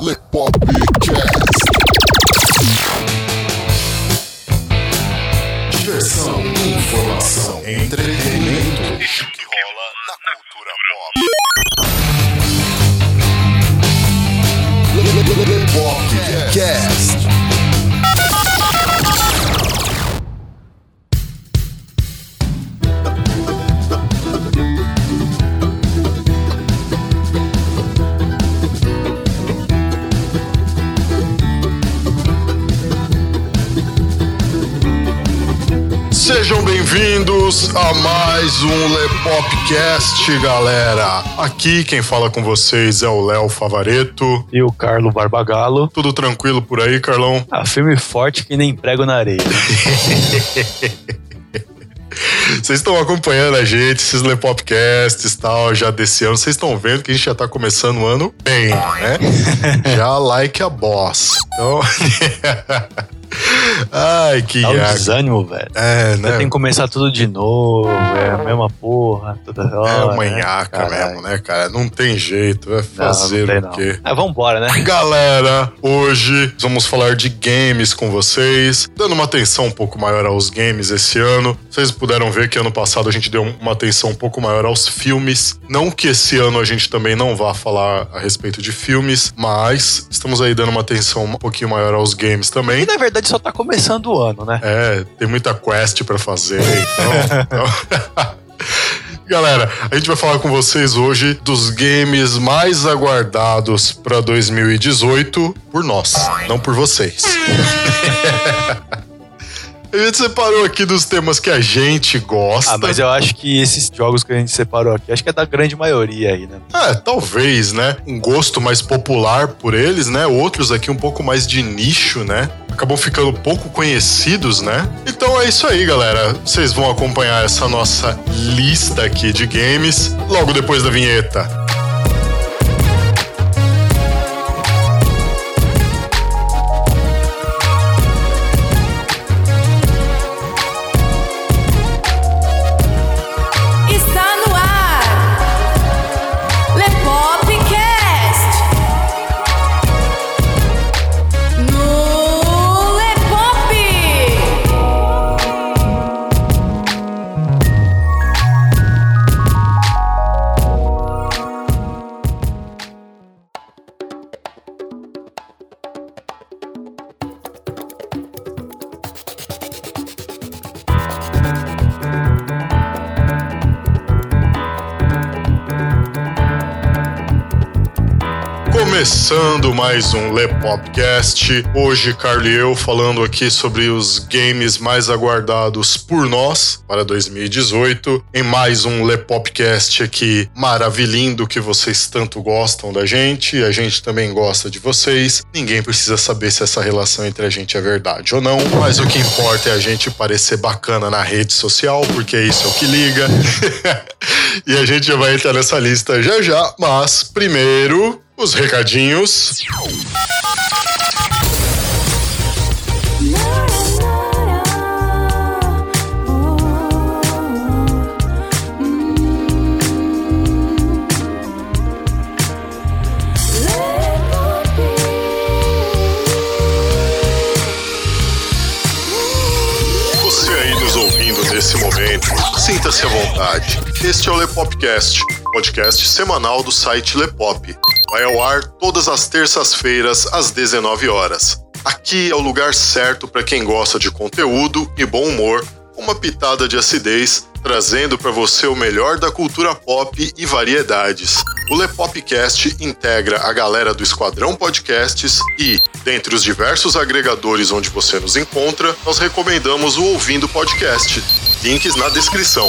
Lepopcast. A mais um Lepopcast, galera. Aqui quem fala com vocês é o Léo Favareto. E o Carlo Barbagalo. Tudo tranquilo por aí, Carlão? Ah, filme forte que nem prego na areia. Vocês estão acompanhando a gente, esses Lepopcasts e tal, já desse ano. Vocês estão vendo que a gente já tá começando o ano bem, né? já like a boss. Então. Ai, que Dá um desânimo, velho. É, né? tem que começar tudo de novo, é a mesma porra, toda hora. É uma né? nhaca Caralho. mesmo, né, cara? Não tem jeito, é Não, fazer não tem, o não. quê? Ah, vambora, né? Galera, hoje vamos falar de games com vocês, dando uma atenção um pouco maior aos games esse ano. Vocês puderam ver que ano passado a gente deu uma atenção um pouco maior aos filmes. Não que esse ano a gente também não vá falar a respeito de filmes, mas estamos aí dando uma atenção um pouquinho maior aos games também. E na verdade só tá começando o ano, né? É, tem muita quest pra fazer, então. então- Galera, a gente vai falar com vocês hoje dos games mais aguardados pra 2018 por nós, não por vocês. A gente separou aqui dos temas que a gente gosta. Ah, mas eu acho que esses jogos que a gente separou aqui, acho que é da grande maioria aí, né? É, talvez, né? Um gosto mais popular por eles, né? Outros aqui um pouco mais de nicho, né? Acabam ficando pouco conhecidos, né? Então é isso aí, galera. Vocês vão acompanhar essa nossa lista aqui de games logo depois da vinheta. Começando mais um Lepopcast. Hoje, Carlos e eu falando aqui sobre os games mais aguardados por nós para 2018. Em mais um Lepopcast aqui maravilhindo que vocês tanto gostam da gente. A gente também gosta de vocês. Ninguém precisa saber se essa relação entre a gente é verdade ou não. Mas o que importa é a gente parecer bacana na rede social, porque isso é o que liga. e a gente vai entrar nessa lista já já. Mas primeiro, os recadinhos. Você aí nos ouvindo nesse momento, sinta-se à vontade. Este é o Lepopcast, podcast semanal do site Lepop. Vai ao ar todas as terças-feiras às 19 horas. Aqui é o lugar certo para quem gosta de conteúdo e bom humor, uma pitada de acidez, trazendo para você o melhor da cultura pop e variedades. O Lepopcast integra a galera do Esquadrão Podcasts e, dentre os diversos agregadores onde você nos encontra, nós recomendamos o Ouvindo Podcast. Links na descrição.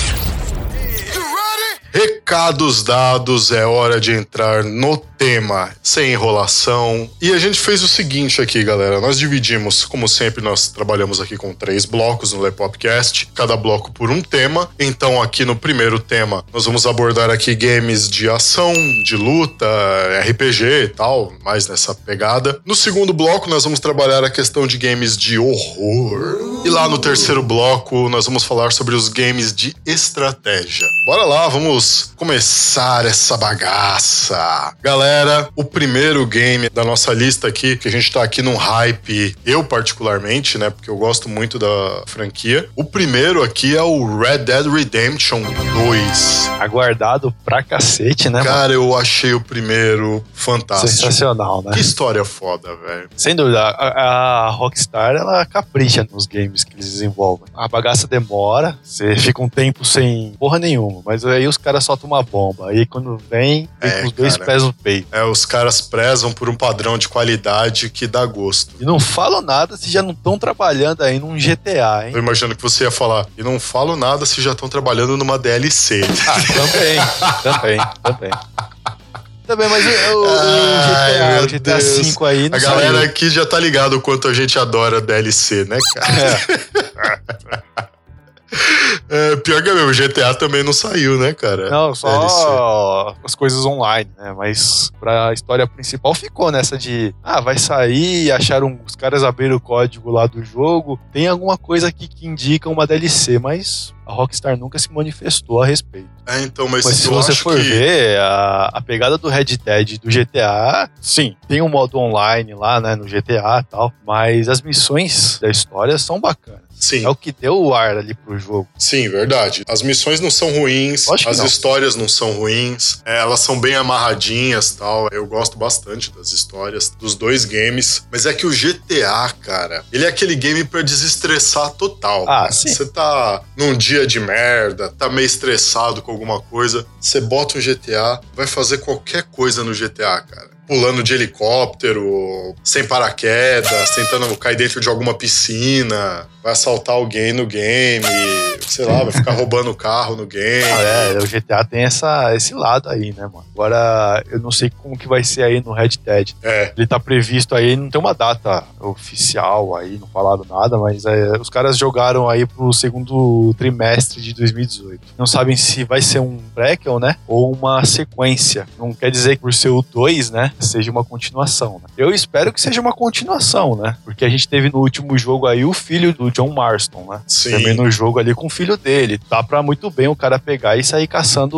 Recados dados, é hora de entrar no tema, sem enrolação. E a gente fez o seguinte aqui, galera. Nós dividimos, como sempre, nós trabalhamos aqui com três blocos no Lepopcast, cada bloco por um tema. Então, aqui no primeiro tema, nós vamos abordar aqui games de ação, de luta, RPG e tal, mais nessa pegada. No segundo bloco, nós vamos trabalhar a questão de games de horror. E lá no terceiro bloco, nós vamos falar sobre os games de estratégia. Bora lá, vamos começar essa bagaça. Galera, o primeiro game da nossa lista aqui, que a gente tá aqui num hype, eu particularmente, né, porque eu gosto muito da franquia. O primeiro aqui é o Red Dead Redemption 2. Aguardado pra cacete, né, mano? Cara, eu achei o primeiro fantástico. Sensacional, né? Que história foda, velho. Sem dúvida, a, a Rockstar, ela capricha nos games que eles desenvolvem. A bagaça demora, você fica um tempo sem porra nenhuma, mas aí os caras soltam uma bomba. Aí quando vem, vem É, com os dois cara. pés no peito. É, os caras prezam por um padrão de qualidade que dá gosto. E não falam nada se já não estão trabalhando aí num GTA, hein? Eu imagino que você ia falar, e não falo nada se já estão trabalhando numa DLC. Ah, também, também, também. Também, mas o, o- Ai, o GTA. V aí A galera saiu. aqui já tá ligado o quanto a gente adora DLC, né, cara? É, pior que é mesmo, GTA também não saiu, né, cara? Não, DLC. só as coisas online, né? Mas pra história principal ficou nessa de ah, vai sair, acharam os caras abriram o código lá do jogo, tem alguma coisa aqui que indica uma DLC, mas a Rockstar nunca se manifestou a respeito. É, então, mas, Mas se você for que... ver, a, a pegada do Red Dead do GTA, sim, tem um modo online lá, né, no GTA e tal, mas as missões da história são bacanas. Sim, É o que deu o ar ali pro jogo. sim, verdade. As missões não são ruins, as não. histórias não são ruins, é, elas são bem amarradinhas tal. Eu gosto bastante das histórias dos dois games, mas é que o GTA, cara, ele é aquele game pra desestressar total. Ah, cara. sim. Você tá num dia de merda, tá meio estressado com alguma coisa, você bota um GTA, vai fazer qualquer coisa no GTA, cara. Pulando de helicóptero, sem paraquedas, tentando cair dentro de alguma piscina, vai assaltar alguém no game, sei lá, vai ficar roubando o carro no game. Ah, é, o GTA tem essa, esse lado aí, né, mano? Agora, eu não sei como que vai ser aí no Red Dead. É, Ele tá previsto aí, não tem uma data oficial aí, não falaram nada, mas é, os caras jogaram aí pro segundo trimestre de 2018. Não sabem se vai ser um prequel, né? Ou uma sequência. Não quer dizer que por ser o 2, né? Seja uma continuação, né? Eu espero que seja uma continuação, né? Porque a gente teve no último jogo aí o filho do John Marston, né? sim. Também no jogo ali com o filho dele. Dá pra muito bem o cara pegar e sair caçando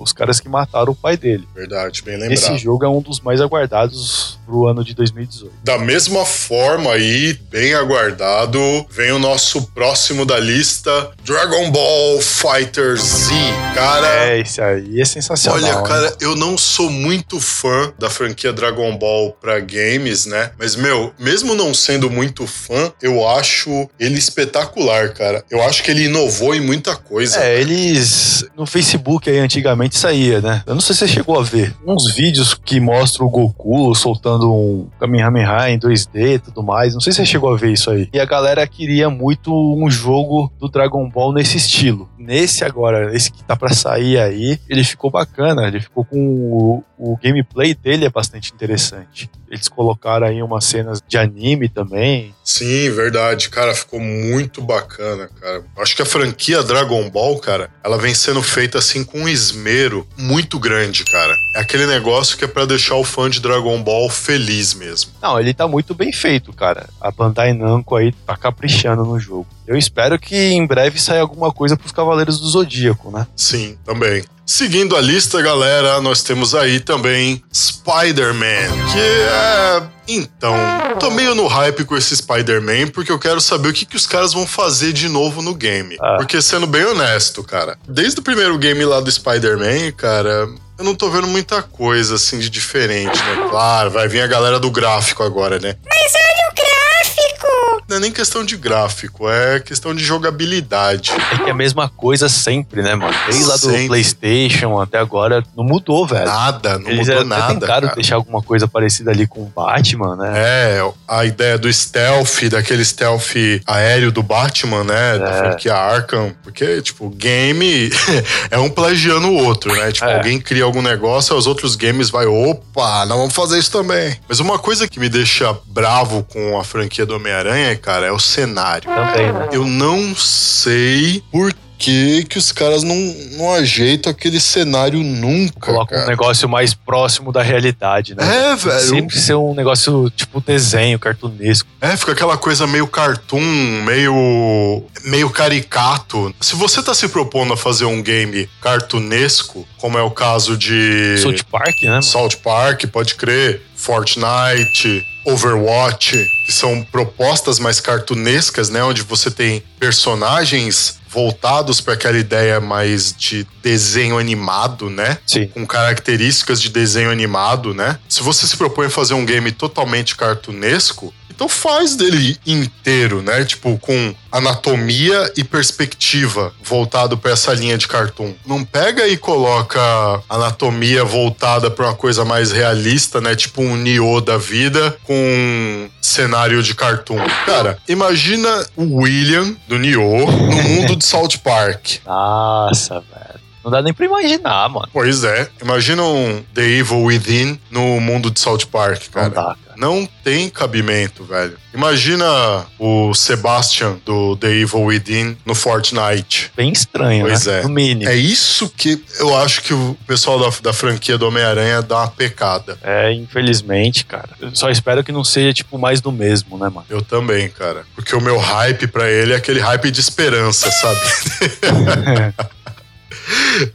os caras que mataram o pai dele. Verdade, bem lembrado. Esse jogo é um dos mais aguardados pro ano de 2018. Da mesma forma aí, bem aguardado, vem o nosso próximo da lista, Dragon Ball Fighter Z. Cara, É, esse aí é sensacional. Olha, cara, eu não sou muito fã da franquia Dragon Ball pra games, né? Mas, meu, mesmo não sendo muito fã, eu acho ele espetacular, cara. Eu acho que ele inovou em muita coisa. É, eles. No Facebook aí antigamente saía, né? Eu não sei se você chegou a ver. Uns vídeos que mostram o Goku soltando um Kamehameha em 2D e tudo mais. Não sei se você chegou a ver isso aí. E a galera queria muito um jogo do Dragon Ball nesse estilo. Nesse agora, esse que tá pra sair aí, ele ficou bacana. Ele ficou com. O, o gameplay dele é bastante interessante. Eles colocaram aí umas cenas de anime também. Sim, verdade. Cara, ficou muito bacana, cara. Acho que a franquia Dragon Ball, cara, ela vem sendo feita assim com um esmero muito grande, cara. É aquele negócio que é pra deixar o fã de Dragon Ball feliz mesmo. Não, ele tá muito bem feito, cara. A Bandai Namco aí tá caprichando no jogo. Eu espero que em breve saia alguma coisa pros Cavaleiros do Zodíaco, né? Sim, também. Seguindo a lista, galera, nós temos aí também Spider-Man, que é. Então, tô meio no hype com esse Spider-Man porque eu quero saber o que, que os caras vão fazer de novo no game. Ah. Porque, sendo bem honesto, cara, desde o primeiro game lá do Spider-Man, cara, eu não tô vendo muita coisa assim de diferente, né? Claro, vai vir a galera do gráfico agora, né? Mas gráfico! Não é nem questão de gráfico, é questão de jogabilidade. É que é a mesma coisa sempre, né, mano? Desde lá do Sempre. PlayStation até agora, não mudou, velho. Nada, não Eles mudou até nada. tentaram cara. deixar alguma coisa parecida ali com o Batman, né? É, a ideia do stealth, daquele stealth aéreo do Batman, né? Da É. franquia Arkham. Porque, tipo, game é um plagiando o outro, né? Tipo, É. alguém cria algum negócio, os outros games vai, opa, nós vamos fazer isso também. Mas uma coisa que me deixa bravo com a franquia do Homem-Aranha, cara, é o cenário. Também, né? Eu não sei por que, que os caras não, não ajeitam aquele cenário nunca, Coloca um cara. negócio mais próximo da realidade, né? É, velho. Sempre ser um negócio tipo desenho, cartunesco. É, fica aquela coisa meio cartoon, meio meio caricato. Se você tá se propondo a fazer um game cartunesco, como é o caso de South Park, né? mano? South Park, pode crer, Fortnite, Overwatch, que são propostas mais cartunescas, né, onde você tem personagens voltados para aquela ideia mais de desenho animado, né? Sim. com características de desenho animado, né? Se você se propõe a fazer um game totalmente cartunesco, então faz dele inteiro, né? Tipo, com anatomia e perspectiva voltado para essa linha de cartoon. Não pega e coloca anatomia voltada para uma coisa mais realista, né? Tipo um Nioh da vida com cenário de cartoon. Cara, imagina o William do Nioh no mundo de South Park. Nossa, velho. Não dá nem pra imaginar, mano. Pois é. Imagina um The Evil Within no mundo de South Park, Não cara. dá, cara. Não tem cabimento, velho. Imagina o Sebastian do The Evil Within no Fortnite. Bem estranho, Pois né? é. No mínimo. É isso que eu acho que o pessoal da, da franquia do Homem-Aranha dá uma pecada. É, infelizmente, cara. Eu só espero que não seja, tipo, mais do mesmo, né, mano? Eu também, cara. Porque o meu hype pra ele é aquele hype de esperança, sabe?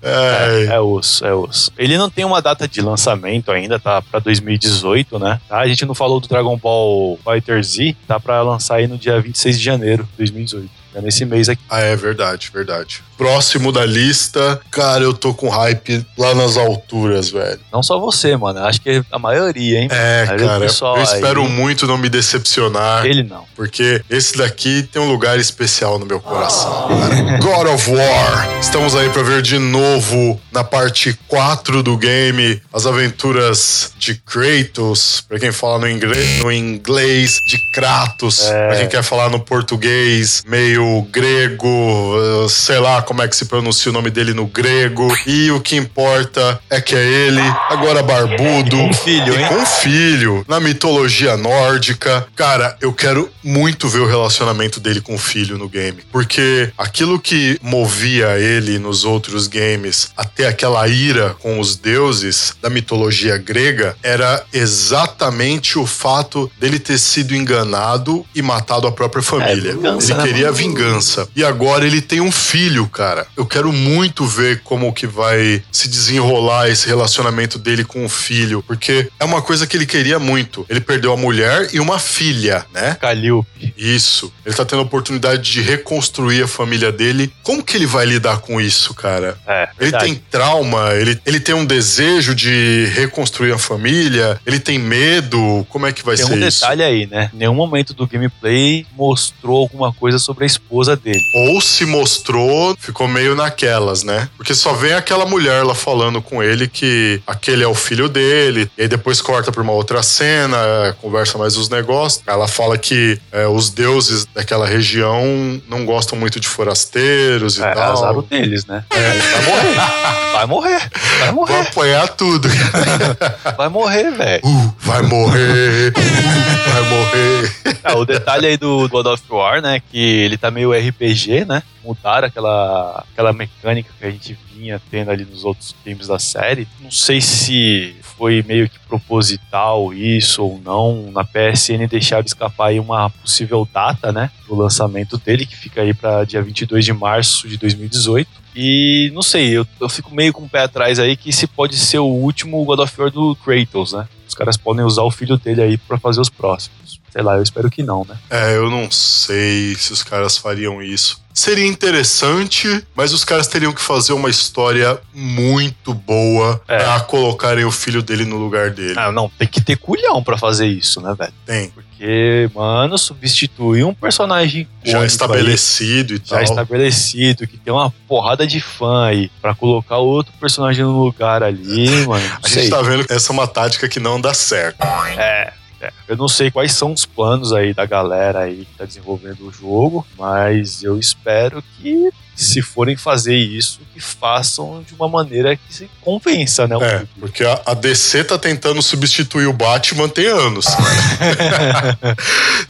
É, É osso, é osso. Ele não tem uma data de lançamento ainda, tá pra 2018, né? Tá? A gente não falou do Dragon Ball Fighter Z, tá pra lançar aí no dia 26 de janeiro de 2018. É nesse mês aqui. Ah, é verdade, verdade. Próximo da lista, cara, eu tô com hype lá nas alturas, velho. Não só você, mano. Acho que a maioria, hein? É, o cara, eu espero aí- muito não me decepcionar, Ele não. porque esse daqui tem um lugar especial no meu coração, cara. God of War. Estamos aí pra ver de novo na parte 4 do game as aventuras de Kratos, pra quem fala no inglês, no inglês de Kratos, É. pra quem quer falar no português, meio grego, sei lá como é que se pronuncia o nome dele no grego. E o que importa é que é ele, agora barbudo, E com filho, e hein? com um filho, na mitologia nórdica. Cara, eu quero muito ver o relacionamento dele com o filho no game. Porque aquilo que movia ele nos outros games até aquela ira com os deuses da mitologia grega era exatamente o fato dele ter sido enganado e matado a própria família. É, vingança, ele né, queria vingança. E agora ele tem um filho, cara. Eu quero muito ver como que vai se desenrolar esse relacionamento dele com o filho, porque é uma coisa que ele queria muito. Ele perdeu a mulher e uma filha, né? Calliope. Isso. Ele tá tendo a oportunidade de reconstruir a família dele. Como que ele vai lidar com isso, cara? É, Ele verdade. tem trauma, ele, ele tem um desejo de reconstruir a família, ele tem medo. Como é que vai Tem ser um isso? detalhe aí, né? Nenhum momento do gameplay mostrou alguma coisa sobre a esposa dele. Ou se mostrou, ficou meio naquelas, né? Porque só vem aquela mulher lá falando com ele que aquele é o filho dele. E aí depois corta pra uma outra cena, é, conversa mais os negócios. Ela fala que é, os deuses daquela região não gostam muito de forasteiros e É, tal. azar o deles, né? Vai morrer. Vai morrer. Vai Vai morrer. apanhar tudo. Vai morrer, velho. Uh, vai morrer. Uh, vai morrer. Ah, o detalhe aí do God of War, né? Que ele tá meio RPG, né? Mudaram aquela, aquela mecânica que a gente vinha tendo ali nos outros games da série. Não sei se foi meio que proposital isso ou não. Na PSN deixaram escapar aí uma possível data, né? Do lançamento dele, que fica aí pra dia 22 de março de 2018. E não sei, eu, eu fico meio com o pé atrás aí que esse pode ser o último God of War do Kratos, né? Os caras podem usar o filho dele aí pra fazer os próximos. Sei lá, eu espero que não, né? É, eu não sei se os caras fariam isso. Seria interessante, mas os caras teriam que fazer uma história muito boa É. pra colocarem o filho dele no lugar dele. Ah, não, tem que ter culhão pra fazer isso, né, velho? Tem. Porque, mano, substituir um personagem Já estabelecido e aí, tal. já estabelecido, que tem uma porrada de fã aí, pra colocar outro personagem no lugar ali, mano. A gente tá vendo que essa é uma tática que não dá certo. É, é. Eu não sei quais são os planos aí da galera aí que tá desenvolvendo o jogo, mas eu espero que se forem fazer isso, que façam de uma maneira que se convença, né? É, porque a, a DC tá tentando substituir o Batman tem anos.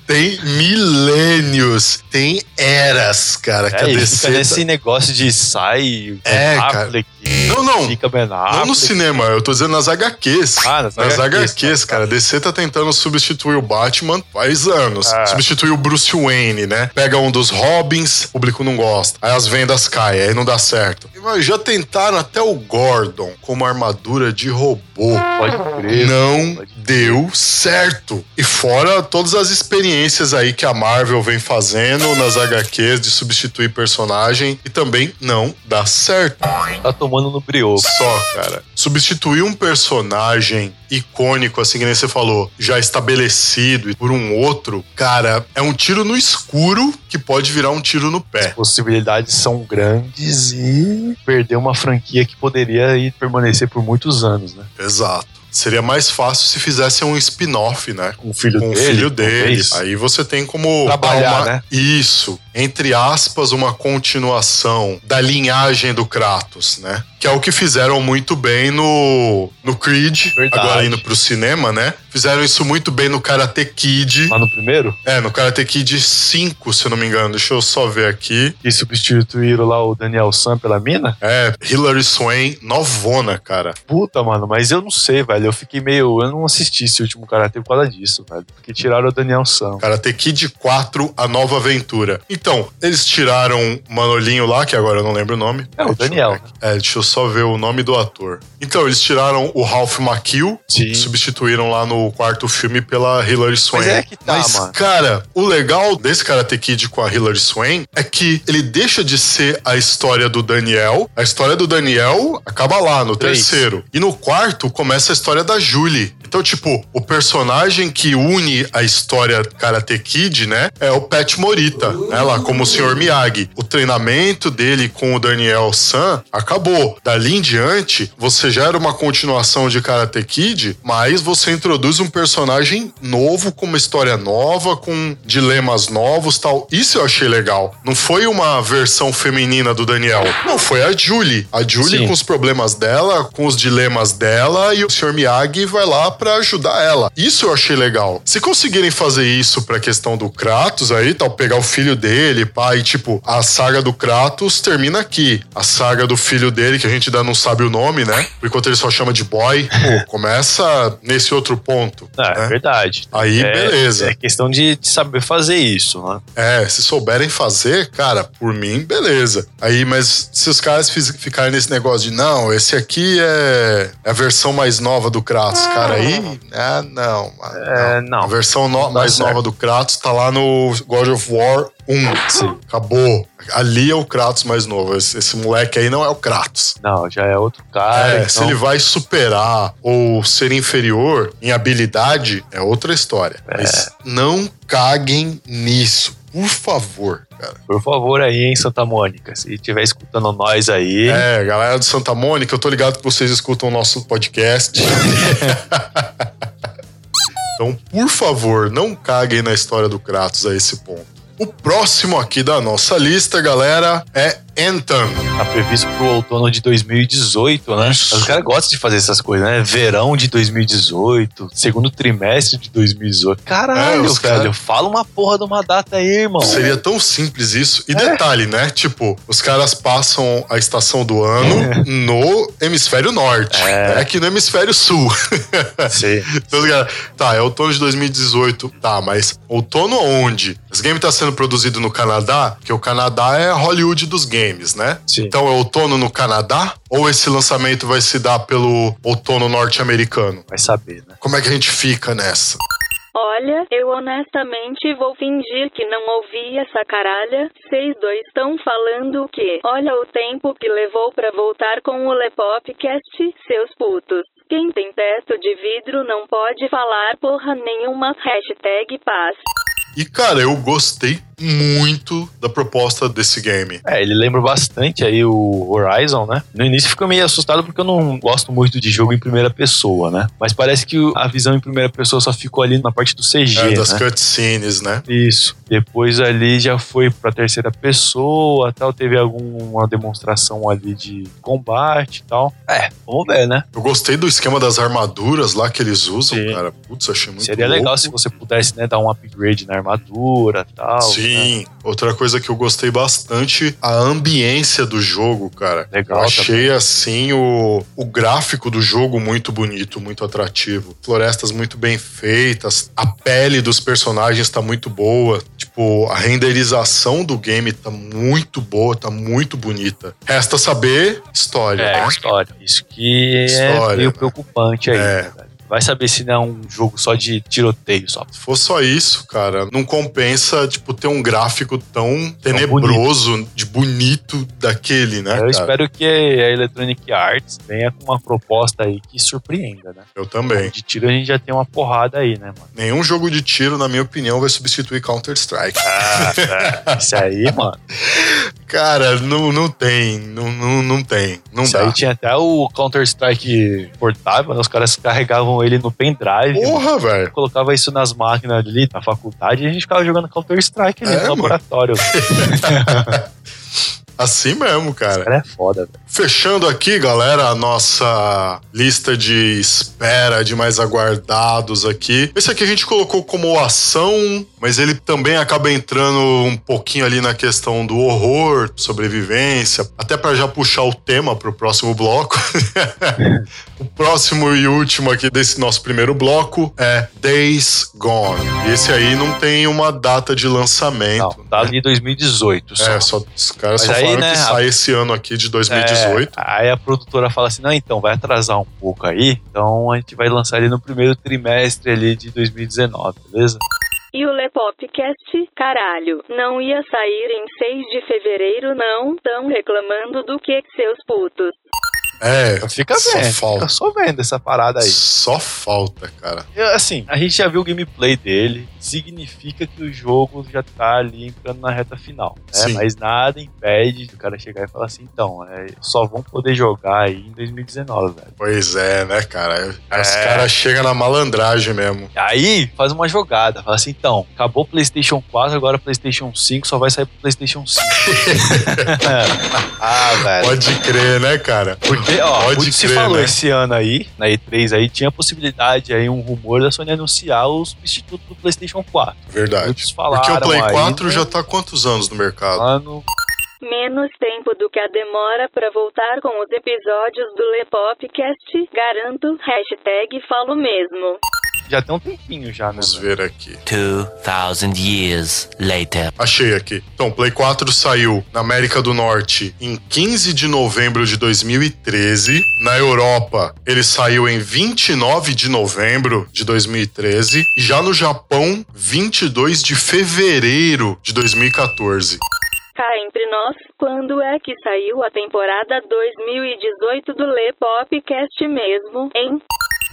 tem milênios, tem eras, cara, que É, a e DC. fica tá- nesse negócio de sai É, Ben cara. Affleck, Não, não. fica Ben Affleck. Não no cinema, eu tô dizendo nas HQs. Ah, nas Nas HQs, HQs, cara, a DC tá tentando substituir o Batman faz anos. Ah. Substituir o Bruce Wayne, né? Pega um dos Robins, o público não gosta. Aí as vendas caem, aí não dá certo. Mas já tentaram até o Gordon como armadura de robô. Pode crer. Não pode. Deu certo. E fora todas as experiências aí que a Marvel vem fazendo nas HQs de substituir personagem e também não dá certo. Tá tomando no brioco. Só, cara. Substituir um personagem icônico, assim que nem você falou, já estabelecido por um outro, cara, é um tiro no escuro que pode virar um tiro no pé. Possibilidades são grandes e perder uma franquia que poderia permanecer por muitos anos, né? Exato. Seria mais fácil se fizessem um spin-off, né? Com o filho com o dele. filho dele. talvez. Aí você tem como Trabalhar, uma- né? Isso, entre aspas, uma continuação da linhagem do Kratos, né? Que é o que fizeram muito bem no no Creed, Verdade. agora indo pro cinema, né? Fizeram isso muito bem no Karate Kid. Lá no primeiro, É, no Karate Kid 5, se eu não me engano. Deixa eu só ver aqui. que substituíram lá o Daniel Sam pela mina. É, Hilary Swain, novona, cara. Puta, mano, mas eu não sei, velho. Eu fiquei meio. Eu não assisti esse último Karate por causa disso, velho. Porque tiraram o Daniel Sam. Karate Kid 4, A Nova Aventura. Então, eles tiraram o Manolinho lá, que agora eu não lembro o nome. É, o Daniel. É, deixa eu só ver o nome do ator. Então, eles tiraram o Ralph Macchio, Sim. substituíram lá no quarto filme pela Hilary Swain. Mas é que tá, Mas, mano. cara, o legal desse Karate Kid com a Hilary Swain é que ele deixa de ser a história do Daniel. A história do Daniel acaba lá, no Três. terceiro. E no quarto começa a história da Julie. Então, tipo, o personagem que une a história Karate Kid, né, é o Pat Morita, né, lá como o Sr. Miyagi. O treinamento dele com o Daniel San acabou. Dali em diante, você já era uma continuação de Karate Kid, mas você introduz um personagem novo, com uma história nova, com dilemas novos tal. Isso eu achei legal. Não foi uma versão feminina do Daniel. Não, foi a Julie. A Julie Sim. com os problemas dela, com os dilemas dela, e o Sr. Miyagi vai lá pra ajudar ela. Isso eu achei legal. Se conseguirem fazer isso pra questão do Kratos aí, tal, pegar o filho dele, pai, tipo, a saga do Kratos termina aqui. A saga do filho dele, que a gente ainda não sabe o nome, né? Enquanto ele só chama de boy, pô, começa nesse outro ponto. É, é né? verdade. Aí, É- beleza. É questão de, de saber fazer isso, né? É, se souberem fazer, cara, por mim, beleza. Aí, mas se os caras ficarem nesse negócio de não, esse aqui é, é a versão mais nova do Kratos, cara, aí. Ah, não. ah, É, não. A versão no- mais certo. nova do Kratos tá lá no God of War 1. Sim. Acabou. Ali é o Kratos mais novo. Esse, esse moleque aí não é o Kratos. Não, já é outro cara. é, então- se ele vai superar ou ser inferior em habilidade, é outra história. Mas não caguem nisso. Por favor, cara. Por favor, aí em Santa Mônica, se estiver escutando nós aí, É, galera do Santa Mônica, eu tô ligado que vocês escutam o nosso podcast. então, por favor, não caguem na história do Kratos a esse ponto. O próximo aqui da nossa lista, galera, é Anthem. tá previsto pro outono de 2018, né? Os caras gostam de fazer essas coisas, né? Verão de 2018, segundo trimestre de 2018. Caralho, É, velho, cara- fala uma porra de uma data aí, irmão. Seria tão simples isso. E É. detalhe, né? Tipo, os caras passam a estação do ano no hemisfério norte. É. É. Aqui no hemisfério sul. Sim. Então, os caras, tá, é outono de 2018. Tá, mas outono onde? Esse game tá sendo produzido no Canadá, porque o Canadá é a Hollywood dos games, né? Sim. Então é outono no Canadá? Ou esse lançamento vai se dar pelo outono norte-americano? Vai saber, né? Como é que a gente fica nessa? Olha, eu honestamente vou fingir que não ouvi essa caralha. Vocês dois estão falando o quê? Olha o tempo que levou pra voltar com o Lepopcast, seus putos. Quem tem teto de vidro não pode falar porra nenhuma. Hashtag paz. E cara, eu gostei muito da proposta desse game. É, ele lembra bastante aí o Horizon, né? No início fica meio assustado porque eu não gosto muito de jogo em primeira pessoa, né? Mas parece que a visão em primeira pessoa só ficou ali na parte do CG, É, das né? cutscenes, né? Isso. Depois ali já foi pra terceira pessoa, tal, teve alguma demonstração ali de combate e tal. É, vamos ver, né? Eu gostei do esquema das armaduras lá que eles usam, Sim. cara. Putz, achei muito Seria louco. legal se você pudesse, né, dar um upgrade na armadura e tal. né? Sim, outra coisa que eu gostei bastante, a ambiência do jogo, cara. Legal Eu achei assim o, o gráfico do jogo muito bonito, muito atrativo. Florestas muito bem feitas, a pele dos personagens tá muito boa. Tipo, a renderização do game tá muito boa, tá muito bonita. Resta saber história, É, né? história. Isso que História, é meio né? preocupante aí. É. né, velho? Vai saber se não é um jogo só de tiroteio só. Se for só isso, cara, não compensa, tipo, ter um gráfico tão tenebroso, de bonito daquele, né, Eu cara? espero que a Electronic Arts venha com uma proposta aí que surpreenda, né? Eu também. De tiro a gente já tem uma porrada aí, né, mano? Nenhum jogo de tiro, na minha opinião, vai substituir Counter-Strike. Ah, Isso aí, mano. Cara, não, não tem. Não, não, não tem. Não Isso dá. aí tinha até o Counter-Strike portável, né? Os caras carregavam ele no pendrive. mano. Porra, velho. Colocava isso nas máquinas ali na faculdade e a gente ficava jogando Counter-Strike ali É, no mano. laboratório. Assim mesmo, cara. cara é foda, velho. Fechando aqui, galera, a nossa lista de espera de mais aguardados aqui. Esse aqui a gente colocou como ação, mas ele também acaba entrando um pouquinho ali na questão do horror, sobrevivência, até pra já puxar o tema pro próximo bloco. o próximo e último aqui desse nosso primeiro bloco é Days Gone. E esse aí não tem uma data de lançamento. Não, tá ali 2018 só. É, só, os caras Mas só aí, falaram né, que a- sai esse ano aqui de 2018. É, aí a produtora fala assim: não, então vai atrasar um pouco aí, então a gente vai lançar ele no primeiro trimestre ali de 2019, beleza? E o Lepopcast, caralho, não ia sair em 6 de fevereiro não? Tão reclamando do que, seus putos? É, Fica só vendo, falta. fica só vendo essa parada aí. Só falta, cara. Eu, assim, a gente já viu o gameplay dele, significa que o jogo já tá ali entrando na reta final, né? Mas nada impede do cara chegar e falar assim, então, é, só vão poder jogar aí em 2019, velho. Pois é, né, cara? Os É. caras chegam na malandragem mesem Aí faz uma jogada, fala assim, então, acabou o PlayStation 4, agora PlayStation 5 só vai sair pro PlayStation 5. ah, velho. Pode crer, né, cara? Porque, ó, Pode muito se crer, falou né? esse ano aí, na E3 aí, tinha a possibilidade aí, um rumor da Sony anunciar o substituto do PlayStation 4. Verdade. Muitos falaram Porque o Play aí, 4 né? já tá há quantos anos no mercado? Ano, Menos tempo do que a demora pra voltar com os episódios do Lepopcast, garanto, hashtag falo mesmo. Já tem um tempinho já, né? Vamos ver aqui. 2,000 years later. Achei aqui. Então, o Play 4 saiu na América do Norte em 15 de novembro de 2013. Na Europa, ele saiu em 29 de novembro de 2013. E já no Japão, 22 de fevereiro de 2014. Cá entre nós, quando é que saiu a temporada 2018 do Lepopcast mesmo, hein?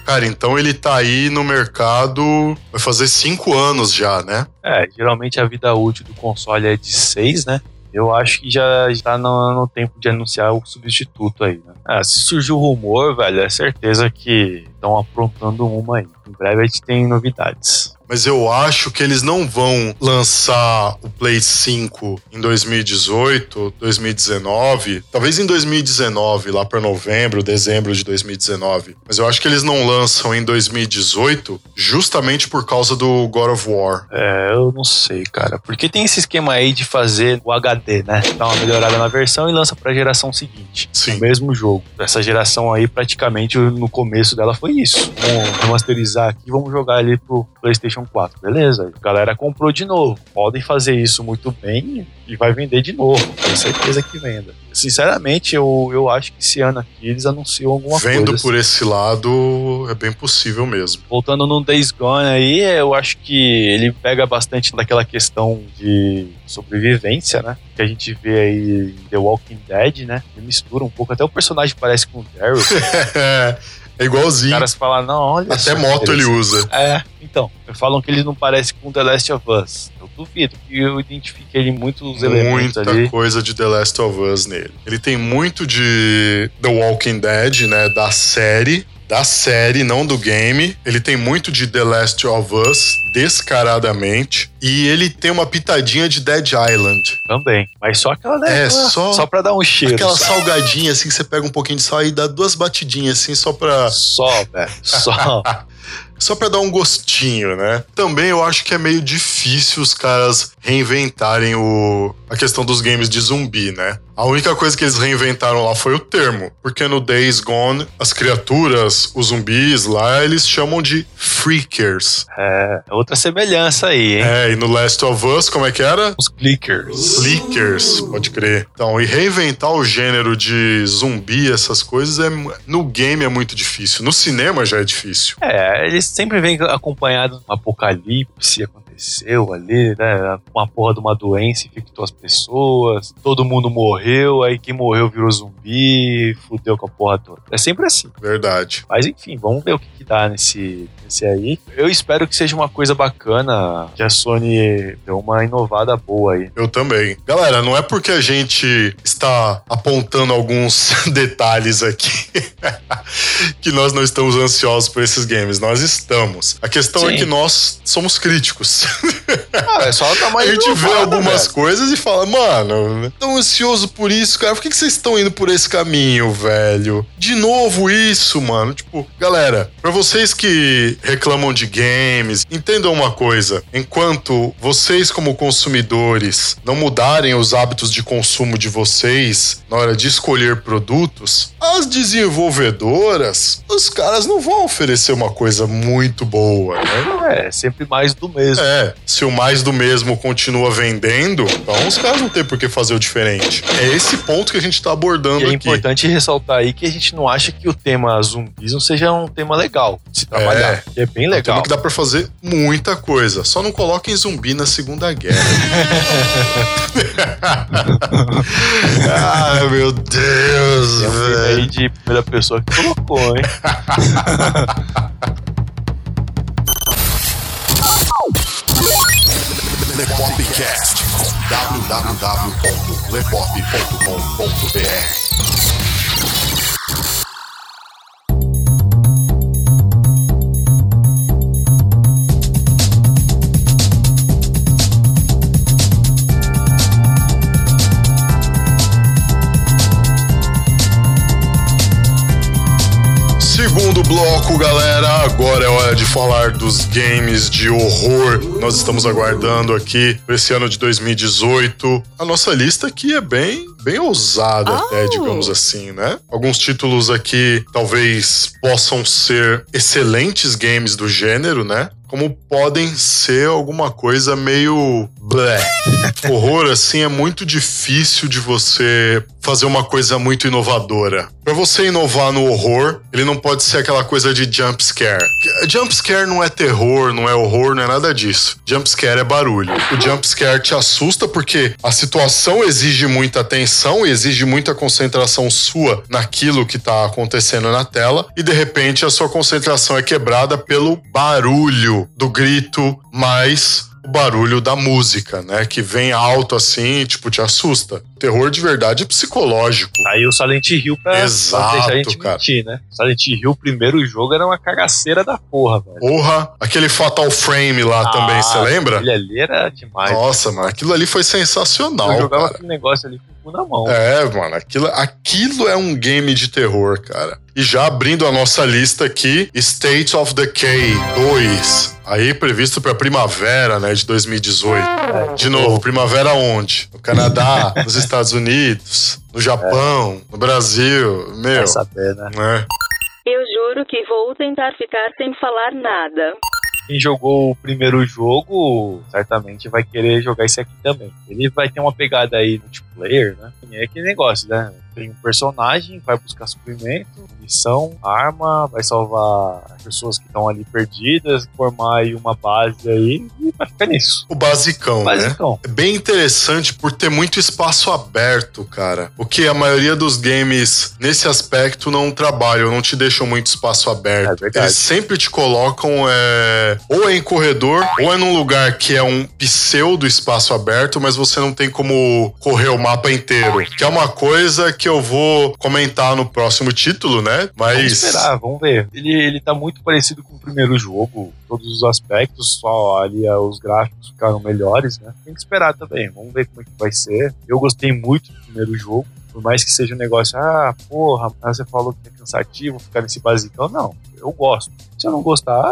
Cara, então ele tá aí no mercado. Vai fazer cinco anos já, né? É, geralmente a vida útil do console é de 6, né? Eu acho que já está no, no tempo de anunciar o substituto aí, né? Ah, se surgiu rumor, velho, é certeza que estão aprontando uma aí. Em breve a gente tem novidades. Mas eu acho que eles não vão lançar o Play 5 em 2018, 2019, talvez em 2019, lá para novembro, dezembro de 2019. Mas eu acho que eles não lançam em 2018 justamente por causa do God of War. É, eu não sei, cara. Porque tem esse esquema aí de fazer o HD, né? Dá uma melhorada na versão e lança pra geração seguinte. Sim. O mesmo jogo. Essa geração aí, praticamente, no começo dela foi isso. Vamos remasterizar aqui, vamos jogar ali pro PlayStation PlayStation 4. Beleza, a galera comprou de novo. Podem fazer isso muito bem e vai vender de novo. Tenho certeza que venda. Sinceramente, eu, eu acho que esse ano aqui eles anunciam alguma Vendo coisa. por esse lado, é bem possível mesmo. Voltando no Days Gone aí, eu acho que ele pega bastante daquela questão de sobrevivência, né? Que a gente vê aí em The Walking Dead, né? Ele mistura um pouco, até o personagem parece com o Daryl. Os é igualzinho. caras falam, não, olha Até moto ele usa. É, então, falam que ele não parece com The Last of Us. Eu duvido, porque eu identifiquei ele muitos elementos Muita ali. coisa de The Last of Us nele. Ele tem muito de The Walking Dead, né? Da série. Da série, não do game. Ele tem muito de The Last of Us, descaradamente. E ele tem uma pitadinha de Dead Island. Também. Mas só aquela, né? É, aquela- só- Só pra dar um cheiro. Aquela salgadinha, assim, que você pega um pouquinho de sal e dá duas batidinhas, assim, só pra. Só, velho. Só. Só pra dar um gostinho, né? Também eu acho que é meio difícil os caras reinventarem o... a questão dos games de zumbi, né? A única coisa que eles reinventaram lá foi o termo. Porque no Days Gone, as criaturas, os zumbis lá, eles chamam de freakers. É, outra semelhança aí, hein? É, e no Last of Us, como é que era? Os clickers. Flickers, pode crer. Então, e reinventar o gênero de zumbi, essas coisas, é, no game é muito difícil. No cinema já é difícil. É, eles sempre vêm acompanhados de um apocalipse, aconteceu ali, né? Uma porra de uma doença infectou as pessoas, todo mundo morreu, aí quem morreu virou zumbi, fudeu com a porra toda. É sempre assim. Verdade. Mas enfim, vamos ver o que, que dá nesse, nesse aí. Eu espero que seja uma coisa bacana, que a Sony deu uma inovada boa aí. Eu também. Galera, não é porque a gente está apontando alguns detalhes aqui que nós não estamos ansiosos por esses games. Nós estamos. A questão é Sim. que nós somos críticos. Ah, é só dar A gente vê algumas coisas e fala, mano, tão ansioso por isso, cara. Por que, que vocês estão indo por esse caminho, velho? De novo isso, mano. Tipo, galera, pra vocês que reclamam de games, entendam uma coisa. Enquanto vocês, como consumidores, não mudarem os hábitos de consumo de vocês na hora de escolher produtos, as desenvolvedoras, os caras não vão oferecer uma coisa muito boa, né? É, sempre mais do mesmo. É, se o mais do mesmo continua vendendo, então os caras não tem por que fazer o diferente. É esse ponto que a gente tá abordando E é aqui. importante ressaltar aí que a gente não acha que o tema zumbis não seja um tema legal de se trabalhar. É. é bem É um legal. tema que dá pra fazer muita coisa. Só não coloquem zumbi na Segunda Guerra. Ai, meu Deus, um velho. De primeira pessoa que colocou, hein? Www.lepop.com.br bloco, galera, agora é hora de falar dos games de horror. Nós estamos aguardando aqui esse ano de 2018. A nossa lista aqui é bem, bem ousada, até, digamos assim, né? Alguns títulos aqui talvez possam ser excelentes games do gênero, né? Como podem ser alguma coisa meio blé. Horror, assim, é muito difícil de você fazer uma coisa muito inovadora. Pra você inovar no horror, ele não pode ser aquela coisa de jump scare. Jump scare não é terror, não é horror, não é nada disso. Jump scare é barulho. O jump scare te assusta porque a situação exige muita atenção e exige muita concentração sua naquilo que tá acontecendo na tela e de repente a sua concentração é quebrada pelo barulho do grito mais o barulho da música, né? Que vem alto assim tipo, te assusta. Terror de verdade é psicológico. Aí o Silent Hill pra, Exato, pra deixar a gente cara. mentir, né? Silent Hill, o primeiro jogo, era uma cagaceira da porra, velho. Porra, aquele Fatal Frame lá também, você lembra? Ele ali era demais. Nossa, mano, aquilo ali foi sensacional, Eu jogava cara. aquele negócio ali com o cu na mão. É, mano, aquilo, aquilo é um game de terror, cara. E já abrindo a nossa lista aqui, State of Decay 2. Aí previsto pra primavera, né, de 2018. De novo, primavera onde? No Canadá, nos Estados Unidos, no Japão, no Brasil, meu, Vai saber, né? né? Eu juro que vou tentar ficar sem falar nada. Quem jogou o primeiro jogo, certamente vai querer jogar esse aqui também. Ele vai ter uma pegada aí multiplayer, né? É aquele negócio, né? Tem um personagem, vai buscar suprimento, missão, arma, vai salvar as pessoas que estão ali perdidas, formar aí uma base aí e vai ficar nisso. O basicão, né? Basicão. É bem interessante por ter muito espaço aberto, cara. O que a maioria dos games nesse aspecto não trabalham, não te deixam muito espaço É aberto. verdade. Eles sempre te colocam é, ou é em corredor, ou é num lugar que é um pseudo espaço aberto, mas você não tem como correr o mapa inteiro. Que é uma coisa que eu vou comentar no próximo título, né? Vamos Mas. esperar, vamos ver. Ele, ele tá muito parecido com o primeiro jogo, todos os aspectos, só ali ah, os gráficos ficaram melhores, né? Tem que esperar também, vamos ver como é que vai ser. Eu gostei muito do primeiro jogo, por mais que seja um negócio, ah, porra, você falou que cansativo ficar nesse basicão. Não, eu gosto. Se eu não gostar,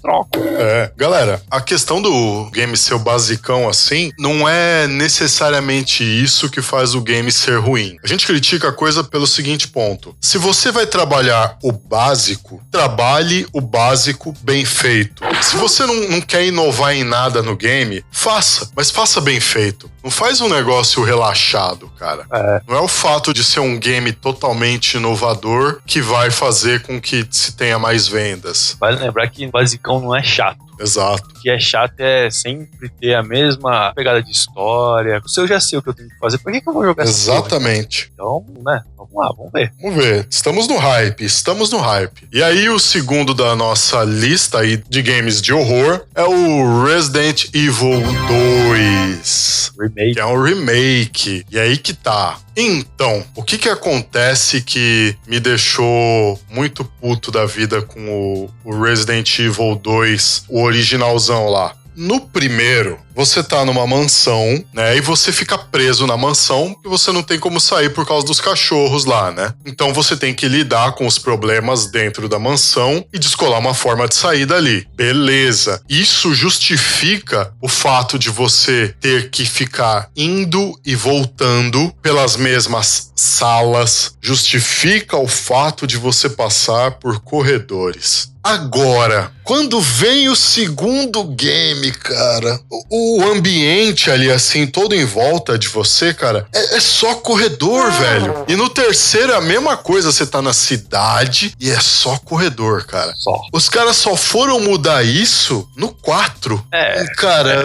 troco. É, galera, a questão do game ser o basicão assim, não é necessariamente isso que faz o game ser ruim. A gente critica a coisa pelo seguinte ponto: se você vai trabalhar o básico, trabalhe o básico bem feito. Se você não, não quer inovar em nada no game, faça, mas faça bem feito. Não faz um negócio relaxado, cara. É. Não é o fato de ser um game totalmente inovador que vai fazer com que se tenha mais vendas. Vale lembrar que basicão não é chato. Exato. O que é chato é sempre ter a mesma pegada de história. Se eu já sei o que eu tenho que fazer, por que, que eu vou jogar? Exatamente. Então, né? Vamos lá, vamos ver. Vamos ver. Estamos no hype, estamos no hype. E aí, o segundo da nossa lista aí de games de horror é o Resident Evil 2. Remake. Que é um remake. E aí que tá. Então, o que que acontece que me deixou muito puto da vida com o, o Resident Evil 2, o originalzão lá? No primeiro, você tá numa mansão, né? E você fica preso na mansão e você não tem como sair por causa dos cachorros lá, né? Então você tem que lidar com os problemas dentro da mansão e descolar uma forma de sair dali. Beleza. Isso justifica o fato de você ter que ficar indo e voltando pelas mesmas salas. Justifica o fato de você passar por corredores. Agora, quando vem o segundo game, cara, o, o ambiente ali, assim, todo em volta de você, cara, é, é só corredor, velho. E no terceiro é a mesma coisa, você tá na cidade e é só corredor, cara. Só. Os caras só foram mudar isso no 4. É. Cara,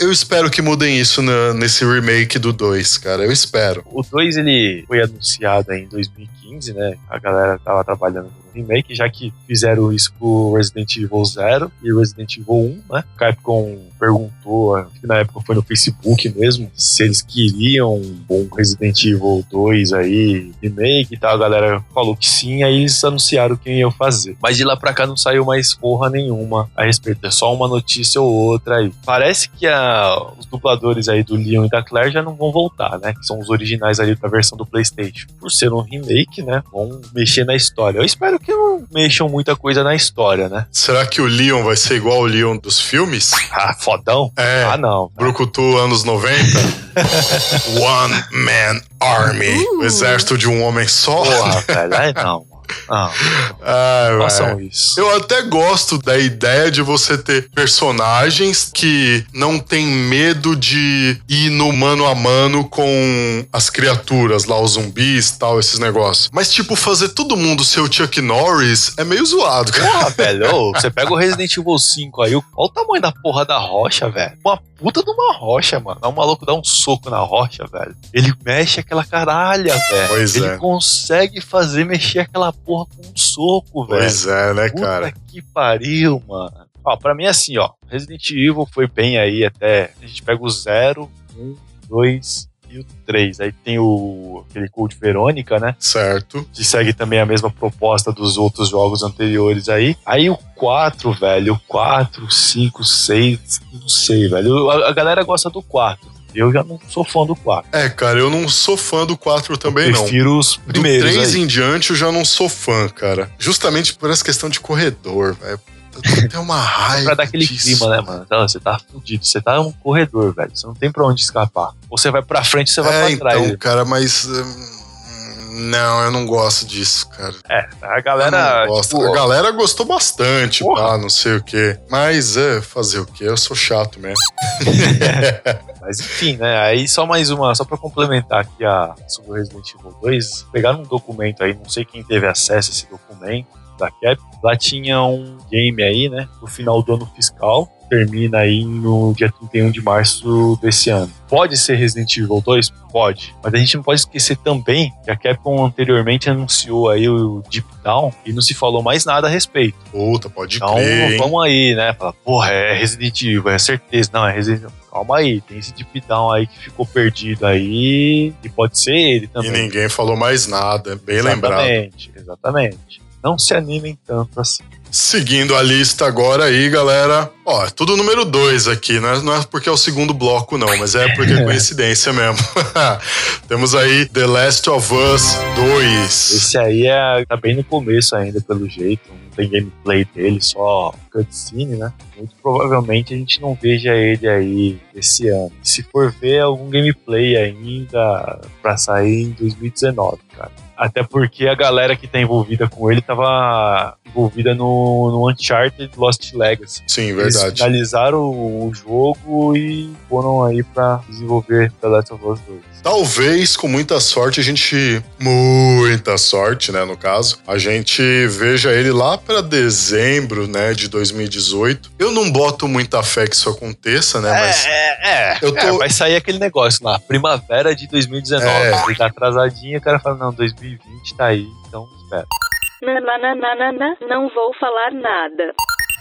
eu espero que mudem isso na- nesse remake do 2, cara. Eu espero. O 2 ele foi anunciado aí em 2015, né? A galera tava trabalhando no remake, já que fizeram isso pro Resident Evil 0 e Resident Evil 1, né? Capcom perguntou, que na época foi no Facebook mesmo, se eles queriam um Resident Evil 2 aí, remake e tal. A galera falou que sim, aí eles anunciaram quem iam fazer. Mas de lá pra cá não saiu mais porra nenhuma a respeito. É só uma notícia ou outra aí. Parece que a- os dubladores aí do Leon e da Claire já não vão voltar, né? Que são os originais ali da versão do PlayStation. Por ser um remake, né? Vão mexer na história. Eu espero que não mexam muita coisa na história, né? Será que o Leon vai ser igual o Leon dos filmes? Ah, fodão? É. Ah, não. Brucutu, anos 90. One Man Army. O exército de um homem só. Porra, velho. Aí não. Não, Ah, façam isso. Eu até gosto da ideia de você ter personagens que não tem medo de ir no mano a mano com as criaturas lá, os zumbis e tal, esses negócios. Mas, tipo, fazer todo mundo ser o Chuck Norris é meio zoado, cara. Porra, velho, ô, você pega o Resident Evil 5 aí, olha o tamanho da porra da rocha, velho. Uma puta de uma rocha, mano. Aí O maluco dá um soco na rocha, velho. Ele mexe aquela caralha, velho. Pois Ele é. consegue fazer mexer aquela porra com um soco, velho. Pois é, né, Puta cara? que pariu, mano. Ó, pra mim é assim, ó. Resident Evil foi bem aí até. A gente pega o 0, 1, 2 e o 3. Aí tem o aquele Code Verônica, né? Certo. que segue também a mesma proposta dos outros jogos anteriores aí. Aí o 4, velho, o 4, 5, 6, não sei, velho. A, a galera gosta do 4. Eu já não sou fã do 4. É, cara, eu não sou fã do 4 também, não. Prefiro os Do primeiros 3 aí. em diante eu já não sou fã, cara. Justamente por essa questão de corredor, velho. Tem uma raiva. Pra dar aquele disso. clima, né, mano? Então, você tá fudido, você tá num corredor, velho. Você não tem pra onde escapar. Ou você vai pra frente ou você vai é, pra trás. então, cara, mas. hum, Não, eu não gosto disso, cara. É, a galera. tipo, a galera gostou bastante, Porra. pá, não sei o quê. Mas é, fazer o quê? Eu sou chato mesmo. Mas enfim, né? Aí só mais uma, só pra complementar aqui a sobre o Resident Evil 2, pegaram um documento aí, não sei quem teve acesso a esse documento da Cap. Lá tinha um game aí, né? No final do ano fiscal, termina aí no dia 31 de março desse ano. Pode ser Resident Evil 2? Pode. Mas a gente não pode esquecer também que a Capcom anteriormente anunciou aí o Deep Down e não se falou mais nada a respeito. Puta, pode Então crer, hein? vamos aí, né? Fala, porra, é Resident Evil, é certeza. Não, é Resident Evil. Calma aí, tem esse Deep Down aí que ficou perdido aí. E pode ser ele E também. ninguém falou mais nada, bem lembrado. exatamente, exatamente. Não se animem tanto assim. Seguindo a lista agora aí, galera. Ó, é tudo número 2 aqui, né? Não é porque é o segundo bloco, não, mas é porque é coincidência mesmo. Temos aí The Last of Us 2. Esse aí é, tá bem no começo ainda, pelo jeito. Não tem gameplay dele, só cutscene, né? Muito provavelmente a gente não veja ele aí esse ano. Se for ver algum gameplay ainda pra sair em 2019, cara. Até porque a galera que tá envolvida com ele tava envolvida no, no Uncharted Lost Legacy. Sim, Eles verdade. finalizaram o, o jogo e foram aí pra desenvolver The Last of Us 2. Talvez, com muita sorte, a gente. Muita sorte, né? No caso, a gente veja ele lá pra dezembro, né? De 2018. Eu não boto muita fé que isso aconteça, né? Mas. é, é. Eu tô- É, vai sair aquele negócio lá, primavera de 2019. É. Ele tá atrasadinho, o cara fala, não, 2020 tá aí, então espera. Nananana, não vou falar nada.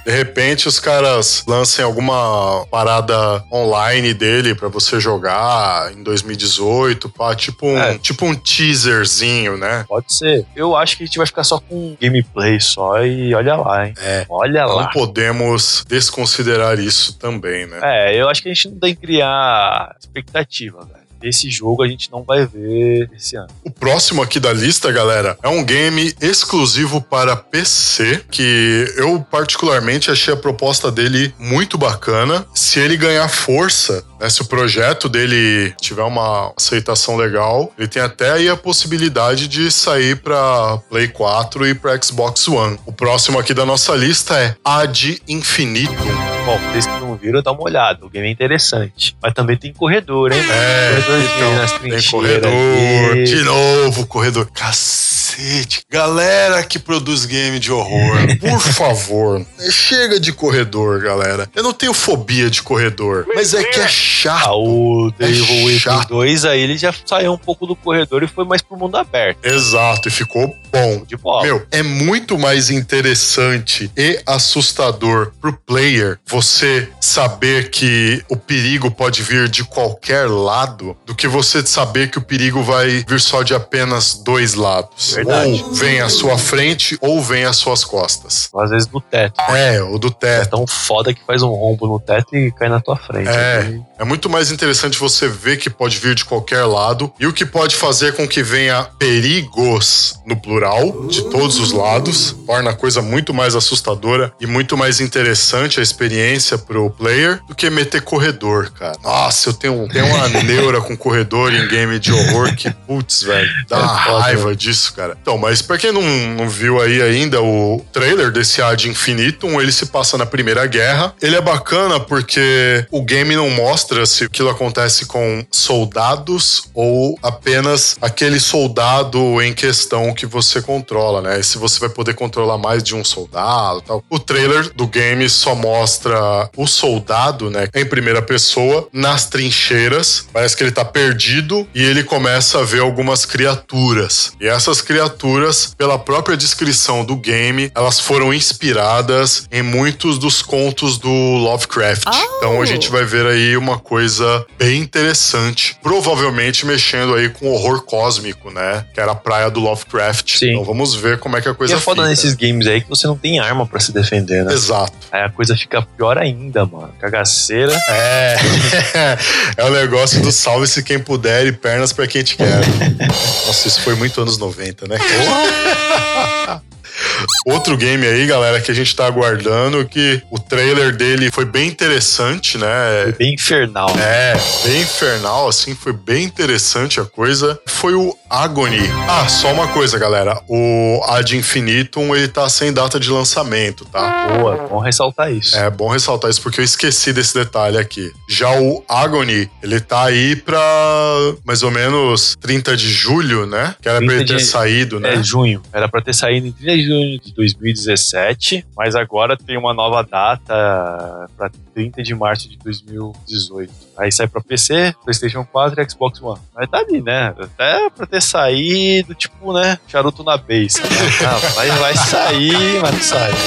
De repente os caras lancem alguma parada online dele pra você jogar em 2018, pá, tipo um, É. tipo um teaserzinho, né? Pode ser. Eu acho que a gente vai ficar só com gameplay só e olha lá, hein? É. Olha Não lá. podemos desconsiderar isso também, né? É, eu acho que a gente não tem que criar expectativa, velho. Esse jogo a gente não vai ver esse ano. O próximo aqui da lista, galera, é um game exclusivo para PC, que eu particularmente achei a proposta dele muito bacana. Se ele ganhar força, né, se o projeto dele tiver uma aceitação legal, ele tem até aí a possibilidade de sair para Play 4 e para Xbox One. O próximo aqui da nossa lista é Ad Infinitum. Bom, vocês que não viram, dá uma olhada. O game é interessante. Mas também tem corredor, hein? É, então, nas tem trincheiras corredor, de novo, corredor. Cacete, galera que produz game de horror, por favor, chega de corredor, galera. Eu não tenho fobia de corredor, mas é que é Ah, chato. o The É Evil Within chato. 2 aí ele já saiu um pouco do corredor e foi mais pro mundo aberto. Exato, e ficou bom. De bola. Meu, é muito mais interessante e assustador pro player você saber que o perigo pode vir de qualquer lado do que você saber que o perigo vai vir só de apenas dois lados. Verdade. Ou vem à sua frente ou vem às suas costas. Às vezes no teto. É, o do É teto. tão foda que faz um rombo no teto e cai na tua frente. É. É muito mais interessante você ver que pode vir de qualquer lado e o que pode fazer com que venha perigos no plural, de todos os lados, torna a coisa muito mais assustadora e muito mais interessante a experiência pro player do que meter corredor, cara. Nossa, eu tenho, tenho uma neura com corredor em game de horror que, putz, velho, dá uma É raiva disso, cara. Então, mas pra quem não, não viu aí ainda o trailer desse Ad Infinitum, ele se passa na Primeira Guerra. Ele é bacana porque o game não mostra se aquilo acontece com soldados ou apenas aquele soldado em questão que você controla, né? E se você vai poder controlar mais de um soldado e tal. O trailer do game só mostra o soldado, né, em primeira pessoa, nas trincheiras. Parece que ele tá perdido e ele começa a ver algumas criaturas. E essas criaturas, pela própria descrição do game, elas foram inspiradas em muitos dos contos do Lovecraft. Então a gente vai ver aí uma coisa bem interessante, provavelmente mexendo aí com horror cósmico, né? Que era a praia do Lovecraft. Sim. Então vamos ver como é que a E coisa é foda fica. nesses games aí que você não tem arma pra se defender, né? Exato. Aí a coisa fica pior ainda, mano. Cagaceira. É. é o negócio do salve-se quem puder e pernas pra quem te quer. Nossa, isso foi muito anos 90, né? Outro game aí, galera, que a gente tá aguardando, que o trailer dele foi bem interessante, né? Bem infernal. É, bem infernal, assim, foi bem interessante a coisa. Foi o Agony. Ah, só uma coisa, galera. O Ad Infinitum, ele tá sem data de lançamento, tá? Boa, bom ressaltar isso. É bom ressaltar isso porque eu esqueci desse detalhe aqui. Já o Agony, ele tá aí pra mais ou menos 30 de julho, né? Que era pra 30 ele ter de- saído, né? É junho. Era pra ter saído em 30 de junho de 2017, mas agora tem uma nova data pra 30 de março de 2018. Aí sai pra PC, PlayStation 4 e Xbox One. Mas tá ali, né? Até pra ter saído, tipo, né? Charuto na base. Né? Ah, vai, vai sair, mas não sai.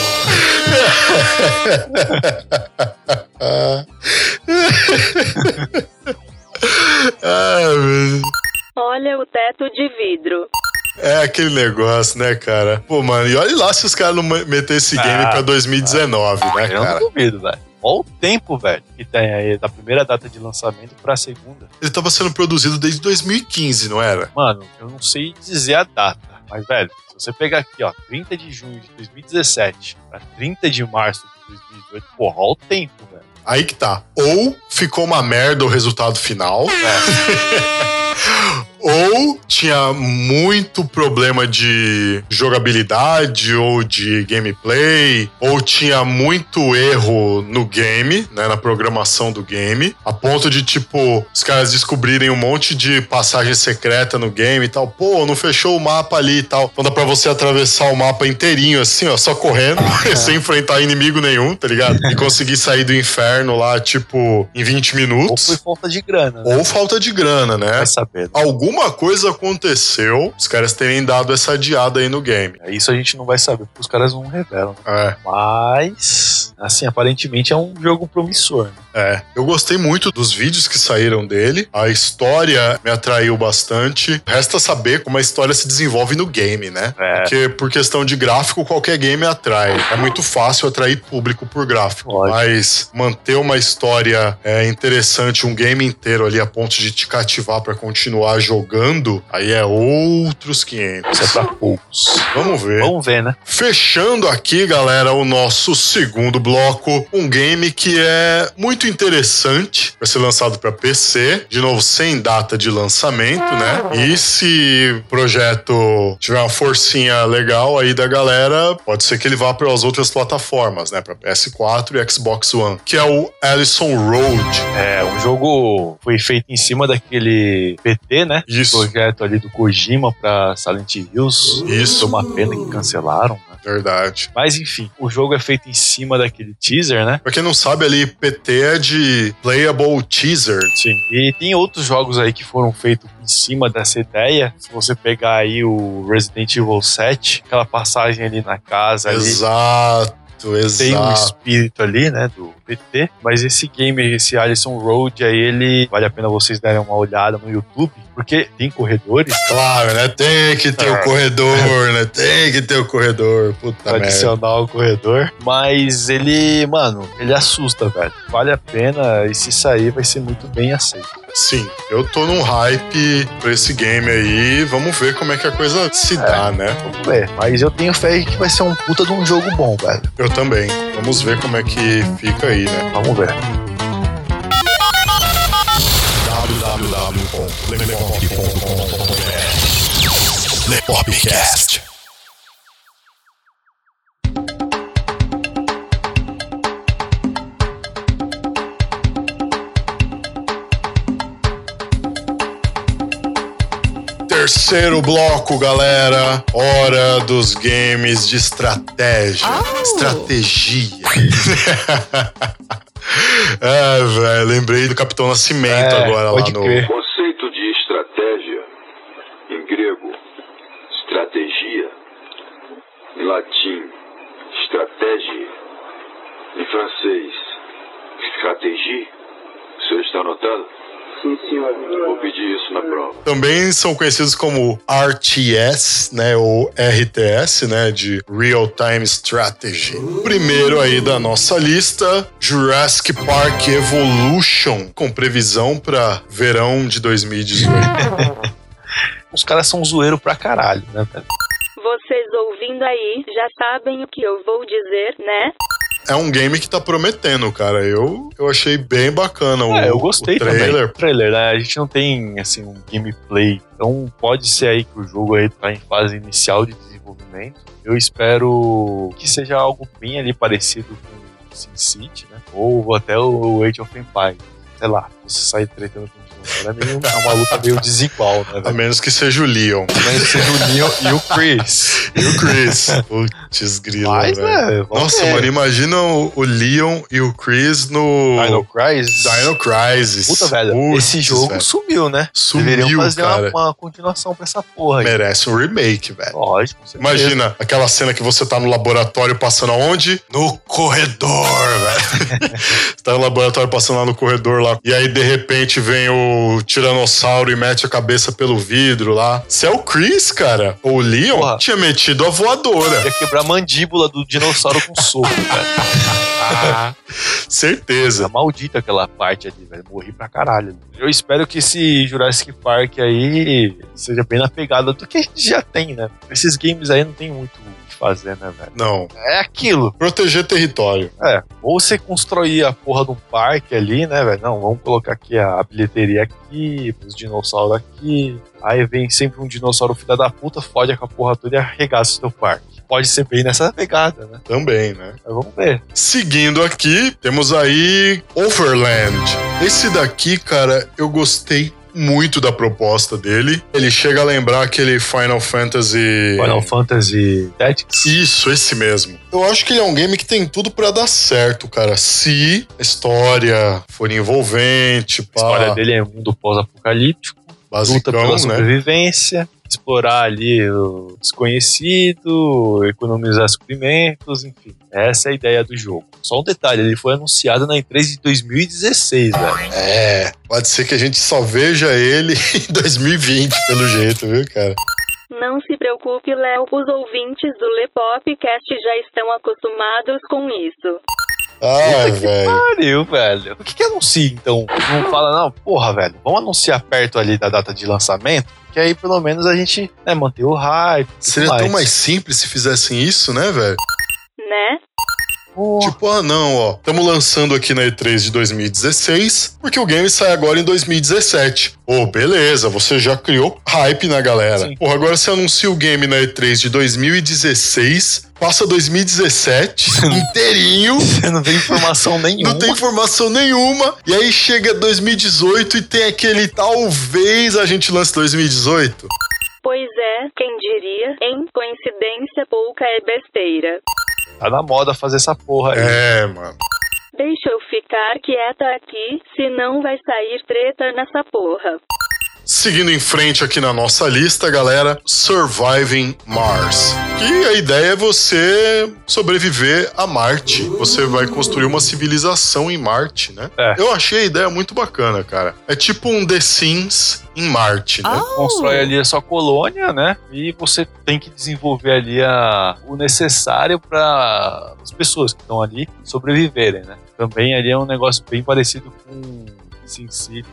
Ah, Olha o teto de vidro. É aquele negócio, né, cara? Pô, mano, e olha lá se os caras não me- meter esse game Ah, pra 2019, né, Eu cara? não duvido, velho. Olha o tempo, velho, que tem aí da primeira data de lançamento pra segunda. Ele tava sendo produzido desde 2015, não era? Mano, eu não sei dizer a data, mas, velho, se você pegar aqui, ó, 30 de junho de 2017 pra 30 de março de 2018, porra, olha o tempo, velho. Aí que tá. Ou ficou uma merda o resultado final. ou tinha muito problema de jogabilidade ou de gameplay, ou tinha muito erro no game, né, na programação do game, a ponto de tipo os caras descobrirem um monte de passagem secreta no game e tal. Pô, não fechou o mapa ali e tal. Então dá pra você atravessar o mapa inteirinho assim, ó, só correndo, sem enfrentar inimigo nenhum, tá ligado? E conseguir sair do inferno lá, tipo, em 20 Ou minutos. foi falta de grana, né? Ou falta de grana, né? Vai saber. né? Alguma coisa aconteceu, os caras terem dado essa adiada aí no game. Isso a gente não vai saber, porque os caras não revelam. né? É, Mas, assim, aparentemente é um jogo promissor. Né? é. Eu gostei muito dos vídeos que saíram dele. A história me atraiu bastante. Resta saber como a história se desenvolve no game, né? É. Porque por questão de gráfico, qualquer game atrai. É muito fácil atrair público por gráfico. Lógico. Mas manter uma história é, interessante, um game inteiro ali a ponto de te cativar pra continuar jogando, aí é outros 500. Isso é pra poucos. Vamos ver. Vamos ver, né? Fechando aqui, galera, o nosso segundo bloco, um game que é muito interessante, vai ser lançado para PC, de novo sem data de lançamento, né? E se o projeto tiver uma forcinha legal aí da galera, pode ser que ele vá para as outras plataformas, né? Para PS4 e Xbox One, que é o Allison Road. É, um jogo foi feito em cima daquele PT, né? Isso. Projeto ali do Kojima pra Silent Hills. Isso. Foi uma pena que cancelaram, né? Verdade. Mas enfim, o jogo é feito em cima daquele teaser, né? Pra quem não sabe, ali PT é de Playable Teaser. Sim. E tem outros jogos aí que foram feitos em cima dessa ideia. Se você pegar aí o Resident Evil 7, aquela passagem ali na casa ali. Exato, Tem um exato. espírito ali, né, do PT, mas esse game, esse Allison Road, aí ele vale a pena vocês darem uma olhada no YouTube, porque tem corredores Claro, né? Tem que ter o Ah. corredor, né? Tem que ter o corredor. Puta pra merda. adicionar o corredor, mas ele, mano, ele assusta, velho. Vale a pena e se sair vai ser muito bem aceito. Sim, eu tô num hype pra esse game aí. Vamos ver como é que a coisa se dá, né? Vamos ver. Mas eu tenho fé que vai ser um puta de um jogo bom, velho. Eu também. Vamos ver como é que fica aí, né? Vamos ver. Lepopcast. Terceiro bloco, galera. Hora dos games de estratégia. Estratégia. é, velho. Lembrei do Capitão Nascimento É, agora lá no. crer. Em francês, stratégie. O senhor está anotado? Sim, senhor. Vou pedir isso na prova. Também são conhecidos como RTS, né, ou RTS, né, de Real Time Strategy. Primeiro aí da nossa lista, Jurassic Park Evolution, com previsão para verão de 2018. Os caras são zoeiro pra caralho, né, velho? vocês ouvindo aí já sabem o que eu vou dizer, né? É um game que tá prometendo, cara. Eu, eu achei bem bacana o, É, eu gostei o trailer. também. Trailer, né? A gente não tem, assim, um gameplay. Então pode ser aí que o jogo aí tá em fase inicial de desenvolvimento. Eu espero que seja algo bem ali parecido com o SimCity, né? Ou até o Age of Empires. Sei lá, você sai tretando com o dinossauro. É, uma luta meio desigual, né? A velho? menos que seja o Leon. Mas seja o Leon e o Chris. E o Chris. Putz, grilo, Mas, né? Nossa, ver. mano, imagina o, o Leon e o Chris no Dino Crisis. Dino Crisis. Puta, velho, Putz, esse jogo velho. sumiu, né? Sumiu, Deveriam fazer uma- cara. Uma, continuação pra essa porra aí. Merece um remake, velho. Lógico. Imagina aquela cena que você tá no laboratório passando aonde? No corredor, velho. você tá no laboratório passando lá no corredor lá. E aí, de repente, vem o tiranossauro e mete a cabeça pelo vidro lá. Se é o Chris, cara, ou o Leon, Porra. tinha metido a voadora. Ia quebrar a mandíbula do dinossauro com soco, cara. Certeza. Tá maldita aquela parte ali, velho. Morri pra caralho. Eu espero que esse Jurassic Park aí seja bem na pegada do que a gente já tem, né? Esses games aí não tem muito o que fazer, né, velho? Não. É aquilo. Proteger território. É, ou você construir a porra de um parque ali, né, velho? Não, vamos colocar aqui a bilheteria aqui, os dinossauros aqui. Aí vem sempre um dinossauro filha da puta, fode com a porra toda e arregaça o seu parque. Pode ser bem nessa pegada, né? Também, né? Mas vamos ver. Seguindo aqui, temos aí Overland. Esse daqui, cara, eu gostei muito da proposta dele. Ele chega a lembrar aquele Final Fantasy. Final Fantasy Tactics. Isso, esse mesmo. Eu acho que ele é um game que tem tudo pra dar certo, cara. Se a história for envolvente, pá, A história dele é mundo pós-apocalíptico, luta pela basicão, né? Explorar ali o desconhecido, economizar suprimentos, enfim. Essa é a ideia do jogo. Só um detalhe, ele foi anunciado na E3 de 2016, velho. É, pode ser que a gente só veja ele em 2020, pelo jeito, viu, cara? Não se preocupe, Léo, os ouvintes do Lepopcast já estão acostumados com isso. Ai, velho. Pariu, velho. Por que que anuncia, então? Não fala, não, porra, velho, vamos anunciar perto ali da data de lançamento, que aí pelo menos a gente né, manter o hype. e tudo Seria tão mais simples se fizessem isso, né, velho? Né? Porra. Tipo, ah, não, ó. Estamos lançando aqui na E3 de 2016, porque o game sai agora em 2017. Ô, beleza, você já criou hype na galera. Sim. Porra, agora você anuncia o game na E3 de 2016, passa 2017 inteirinho. Você não tem informação nenhuma. Não tem informação nenhuma. E aí chega 2018 e tem aquele talvez a gente lance 2018. Pois é, quem diria? Em coincidência, pouca é besteira. Tá na moda fazer essa porra aí. É, mano. Deixa eu ficar quieta aqui, senão vai sair treta nessa porra. Seguindo em frente aqui na nossa lista, galera, Surviving Mars. Que a ideia é você sobreviver a Marte. Você vai construir uma civilização em Marte, né? É. Eu achei a ideia muito bacana, cara. É tipo um The Sims em Marte, né? Constrói ali a sua colônia, né? E você tem que desenvolver ali a, o necessário para as pessoas que estão ali sobreviverem, né? Também ali é um negócio bem parecido com SimCity.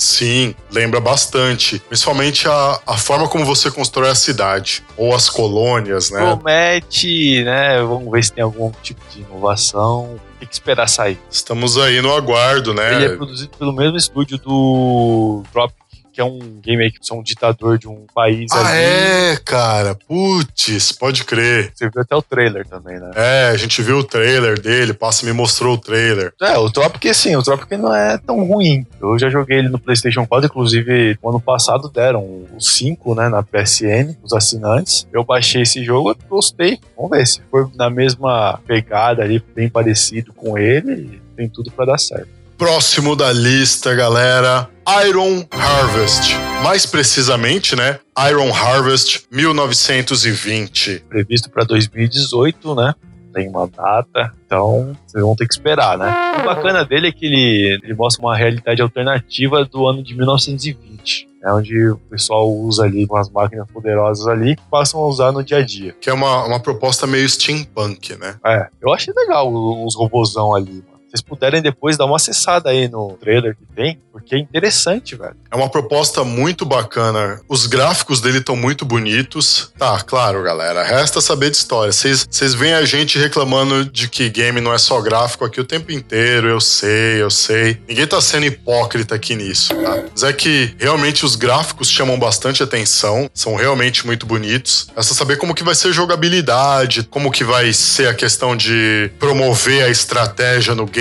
Sim, lembra bastante. Principalmente a, a forma como você constrói a cidade. Ou as colônias, né? Promete, né? Vamos ver se tem algum tipo de inovação. Tem que esperar sair. Estamos aí no aguardo, né? Ele é produzido pelo mesmo estúdio do Tropic, que é um game aí que é um ditador de um país Ah, ali. é, cara. Putz, pode crer. Você viu até o trailer também, né? É, a gente viu o trailer dele, Passa me mostrou o trailer. É, o Tropic, assim, o Tropic não é tão ruim. Eu já joguei ele no PlayStation 4, inclusive, no ano passado deram o 5, né, na PSN, os assinantes. Eu baixei esse jogo, gostei. Vamos ver se for na mesma pegada ali, bem parecido com ele, tem tudo pra dar certo. Próximo da lista, galera, Iron Harvest. Mais precisamente, né? Iron Harvest 1920. Previsto pra 2018, né? Tem uma data, então vocês vão ter que esperar, né? O bacana dele é que ele, ele mostra uma realidade alternativa do ano de 1920. É onde o pessoal usa ali umas máquinas poderosas ali que passam a usar no dia a dia. Que é uma, uma proposta meio steampunk, né? É, eu achei legal os robôzão ali. Vocês puderem depois dar uma acessada aí no trailer que tem, porque é interessante, velho. É uma proposta muito bacana. Os gráficos dele estão muito bonitos. Tá, claro, galera. Resta saber de história. Vocês veem a gente reclamando de que game não é só gráfico aqui o tempo inteiro. Eu sei, eu sei. Ninguém tá sendo hipócrita aqui nisso, tá? Mas é que realmente os gráficos chamam bastante atenção. São realmente muito bonitos. Resta saber como que vai ser jogabilidade, como que vai ser a questão de promover a estratégia no game,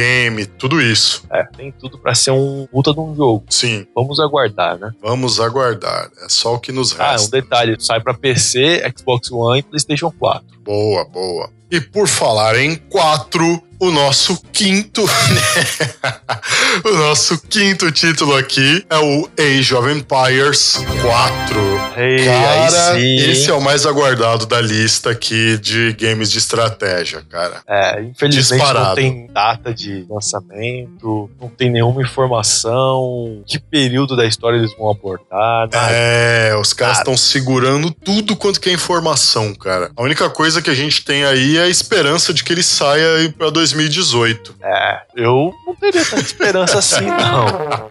tudo isso. É, tem tudo pra ser um puta de um jogo. Sim, Vamos aguardar, né? vamos aguardar. É só o que nos Ah, resta. um detalhe, sai pra PC, Xbox One e PlayStation 4. Boa, boa. E por falar em quatro, o nosso quinto, o nosso quinto título aqui é o Age of Empires 4. Ei, Cara, esse é o mais aguardado da lista aqui de games de estratégia, cara. É, infelizmente Disparado. não tem data de lançamento, não tem nenhuma informação, que período da história eles vão abordar, nada. É, os caras Cara. estão segurando tudo quanto que é informação, cara. A única coisa que a gente tem aí é a esperança de que ele saia aí pra 2018. É, eu não teria tanta esperança assim, não.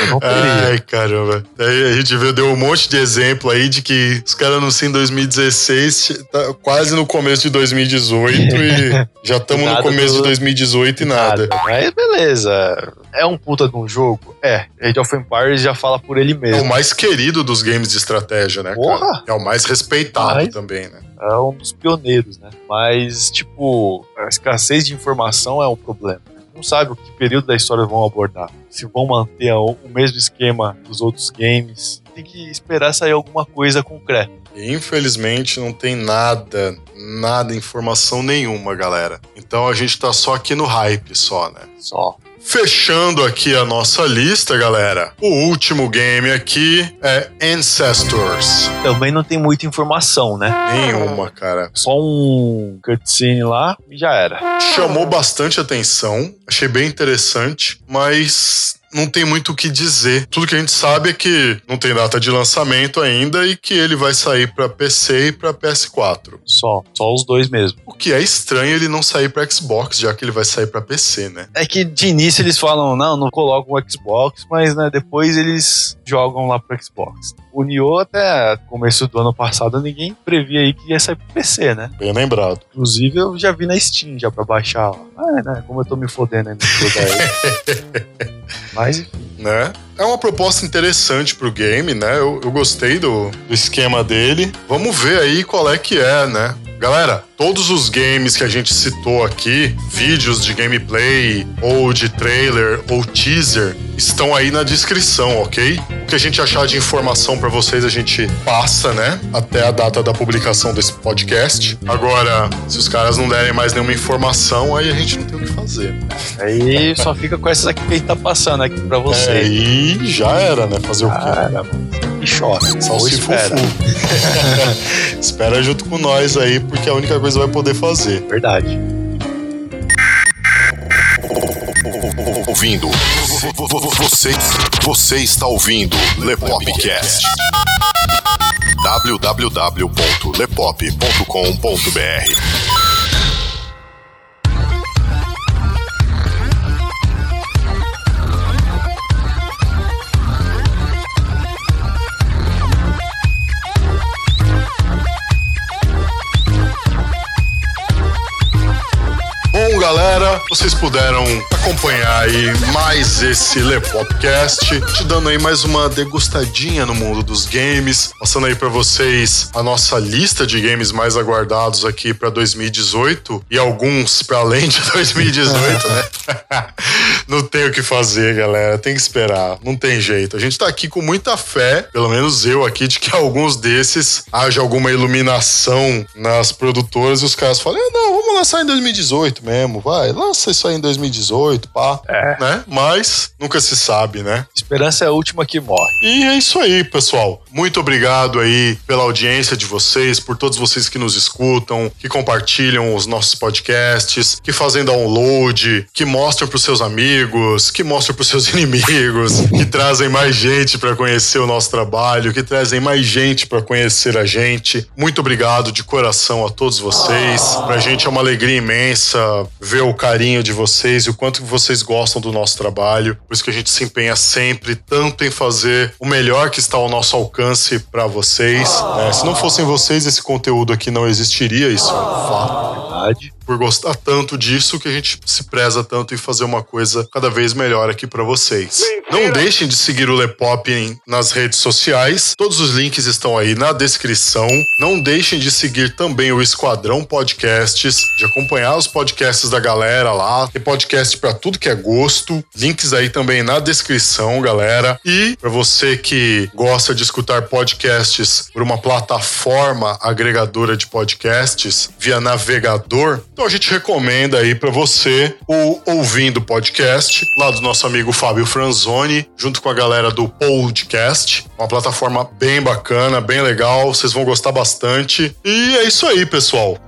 Eu não teria. Ai, caramba. Aí a gente viu, deu um monte de exemplo aí de que os caras anunciam em 2016, tá quase no começo de 2018 e já estamos no Nada começo do- de 2018 e nada. Mas beleza. É um puta de um jogo? É. Age of Empires já fala por ele É o mesmo. mais querido dos games de estratégia, né, Porra! cara? É o mais respeitado Mas- também, né? É um dos pioneiros, né? Mas, tipo, a escassez de informação é um problema. Não sabe o que período da história vão abordar. Se vão manter o mesmo esquema dos outros games. Tem que esperar sair alguma coisa concreta. Infelizmente não tem nada, nada, informação nenhuma, galera. Então a gente tá só aqui no hype, só, né? Só. Fechando aqui a nossa lista, galera. O último game aqui é Ancestors. Também não tem muita informação, né? Nenhuma, cara. Só um cutscene lá e já era. Chamou bastante atenção, achei bem interessante, mas não tem muito o que dizer. Tudo que a gente sabe é que não tem data de lançamento ainda e que ele vai sair pra PC e pra PS4. Só. Só os dois mesmo. O que é estranho ele não sair pra Xbox, já que ele vai sair pra PC, né? É que de início eles falam, não, não colocam o Xbox, mas né, depois eles jogam lá pro Xbox. O Nioh até começo do ano passado ninguém previa aí que ia sair pro PC, né? Bem lembrado. Inclusive eu já vi na Steam já pra baixar lá. Ah, é, né? Como eu tô me fodendo aí no jogo aí. Mas enfim, né? É uma proposta interessante pro game, né? Eu, eu gostei do, do esquema dele. Vamos ver aí qual é que é, né? Galera, todos os games que a gente citou aqui, vídeos de gameplay, ou de trailer, ou teaser, estão aí na descrição, ok? O que a gente achar de informação pra vocês, a gente passa, né? Até a data da publicação desse podcast. Agora, se os caras não derem mais nenhuma informação, aí a gente não tem o que fazer. aí só fica com essas aqui que a gente tá passando aqui pra É, vocês. e já era, né? Fazer o quê? Cara, e chora. Só Ou se espera. espera junto com nós aí, porque é a única coisa que vai poder fazer. Verdade. Ouvindo. Você, você está ouvindo Lepopcast. www.lepop.com.br galera, vocês puderam acompanhar aí mais esse Lepopcast, te dando aí mais uma degustadinha no mundo dos games, passando aí pra vocês a nossa lista de games mais aguardados aqui pra 2018 e alguns pra além de 2018, né? Não tem o que fazer, galera, tem que esperar, não tem jeito. A gente tá aqui com muita fé, pelo menos eu aqui, de que alguns desses haja alguma iluminação nas produtoras e os caras falam: ah, não, vamos lançar em 2018 mesmo, vai, lança isso aí em 2018, pá. É. Né? Mas nunca se sabe, né? Esperança é a última que morre. E é isso aí, pessoal. Muito obrigado aí pela audiência de vocês, por todos vocês que nos escutam, que compartilham os nossos podcasts, que fazem download, que mostram pros seus amigos, que mostram pros seus inimigos, que trazem mais gente para conhecer o nosso trabalho, que trazem mais gente para conhecer a gente. Muito obrigado de coração a todos vocês. Pra gente é uma alegria imensa ver o carinho de vocês e o quanto vocês gostam do nosso trabalho. Por isso que a gente se empenha sempre tanto em fazer o melhor que está ao nosso alcance para vocês. né? Se não fossem vocês, esse conteúdo aqui não existiria, isso é um fato Verdade. Por gostar tanto disso que a gente se preza tanto em fazer uma coisa cada vez melhor aqui pra vocês. Não deixem de seguir o Lepop em- nas redes sociais. Todos os links estão aí na descrição. Não deixem de seguir também o Esquadrão Podcasts, de acompanhar os podcasts da galera lá. Tem podcast pra tudo que é gosto. Links aí também na descrição, galera. E pra você que gosta de escutar podcasts por uma plataforma agregadora de podcasts via navegador, então a gente recomenda aí pra você o Ouvindo Podcast, lá do nosso amigo Fábio Franzoni, junto com a galera do Podcast, uma plataforma bem bacana, bem legal, vocês vão gostar bastante. E é isso aí, pessoal.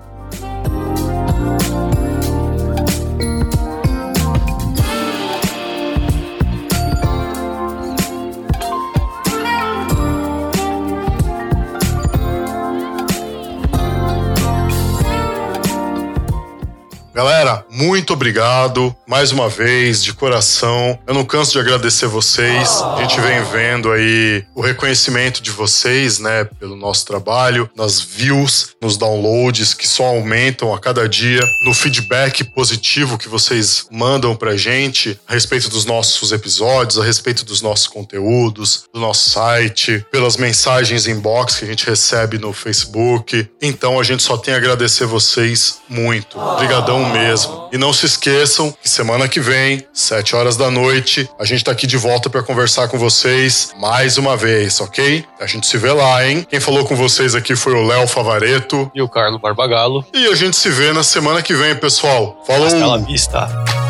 Galera, muito obrigado mais uma vez, de coração. Eu não canso de agradecer vocês. A gente vem vendo aí o reconhecimento de vocês, né, pelo nosso trabalho, nas views, nos downloads que só aumentam a cada dia, no feedback positivo que vocês mandam pra gente a respeito dos nossos episódios, a respeito dos nossos conteúdos, do nosso site, pelas mensagens inbox que a gente recebe no Facebook. Então a gente só tem a agradecer vocês muito. Obrigadão mesmo. E não se esqueçam que semana que vem, 7 horas da noite, a gente tá aqui de volta para conversar com vocês mais uma vez, ok? A gente se vê lá, hein? Quem falou com vocês aqui foi o Léo Favareto. E o Carlos Barbagalo. E a gente se vê na semana que vem, pessoal. Falou! Hasta la vista.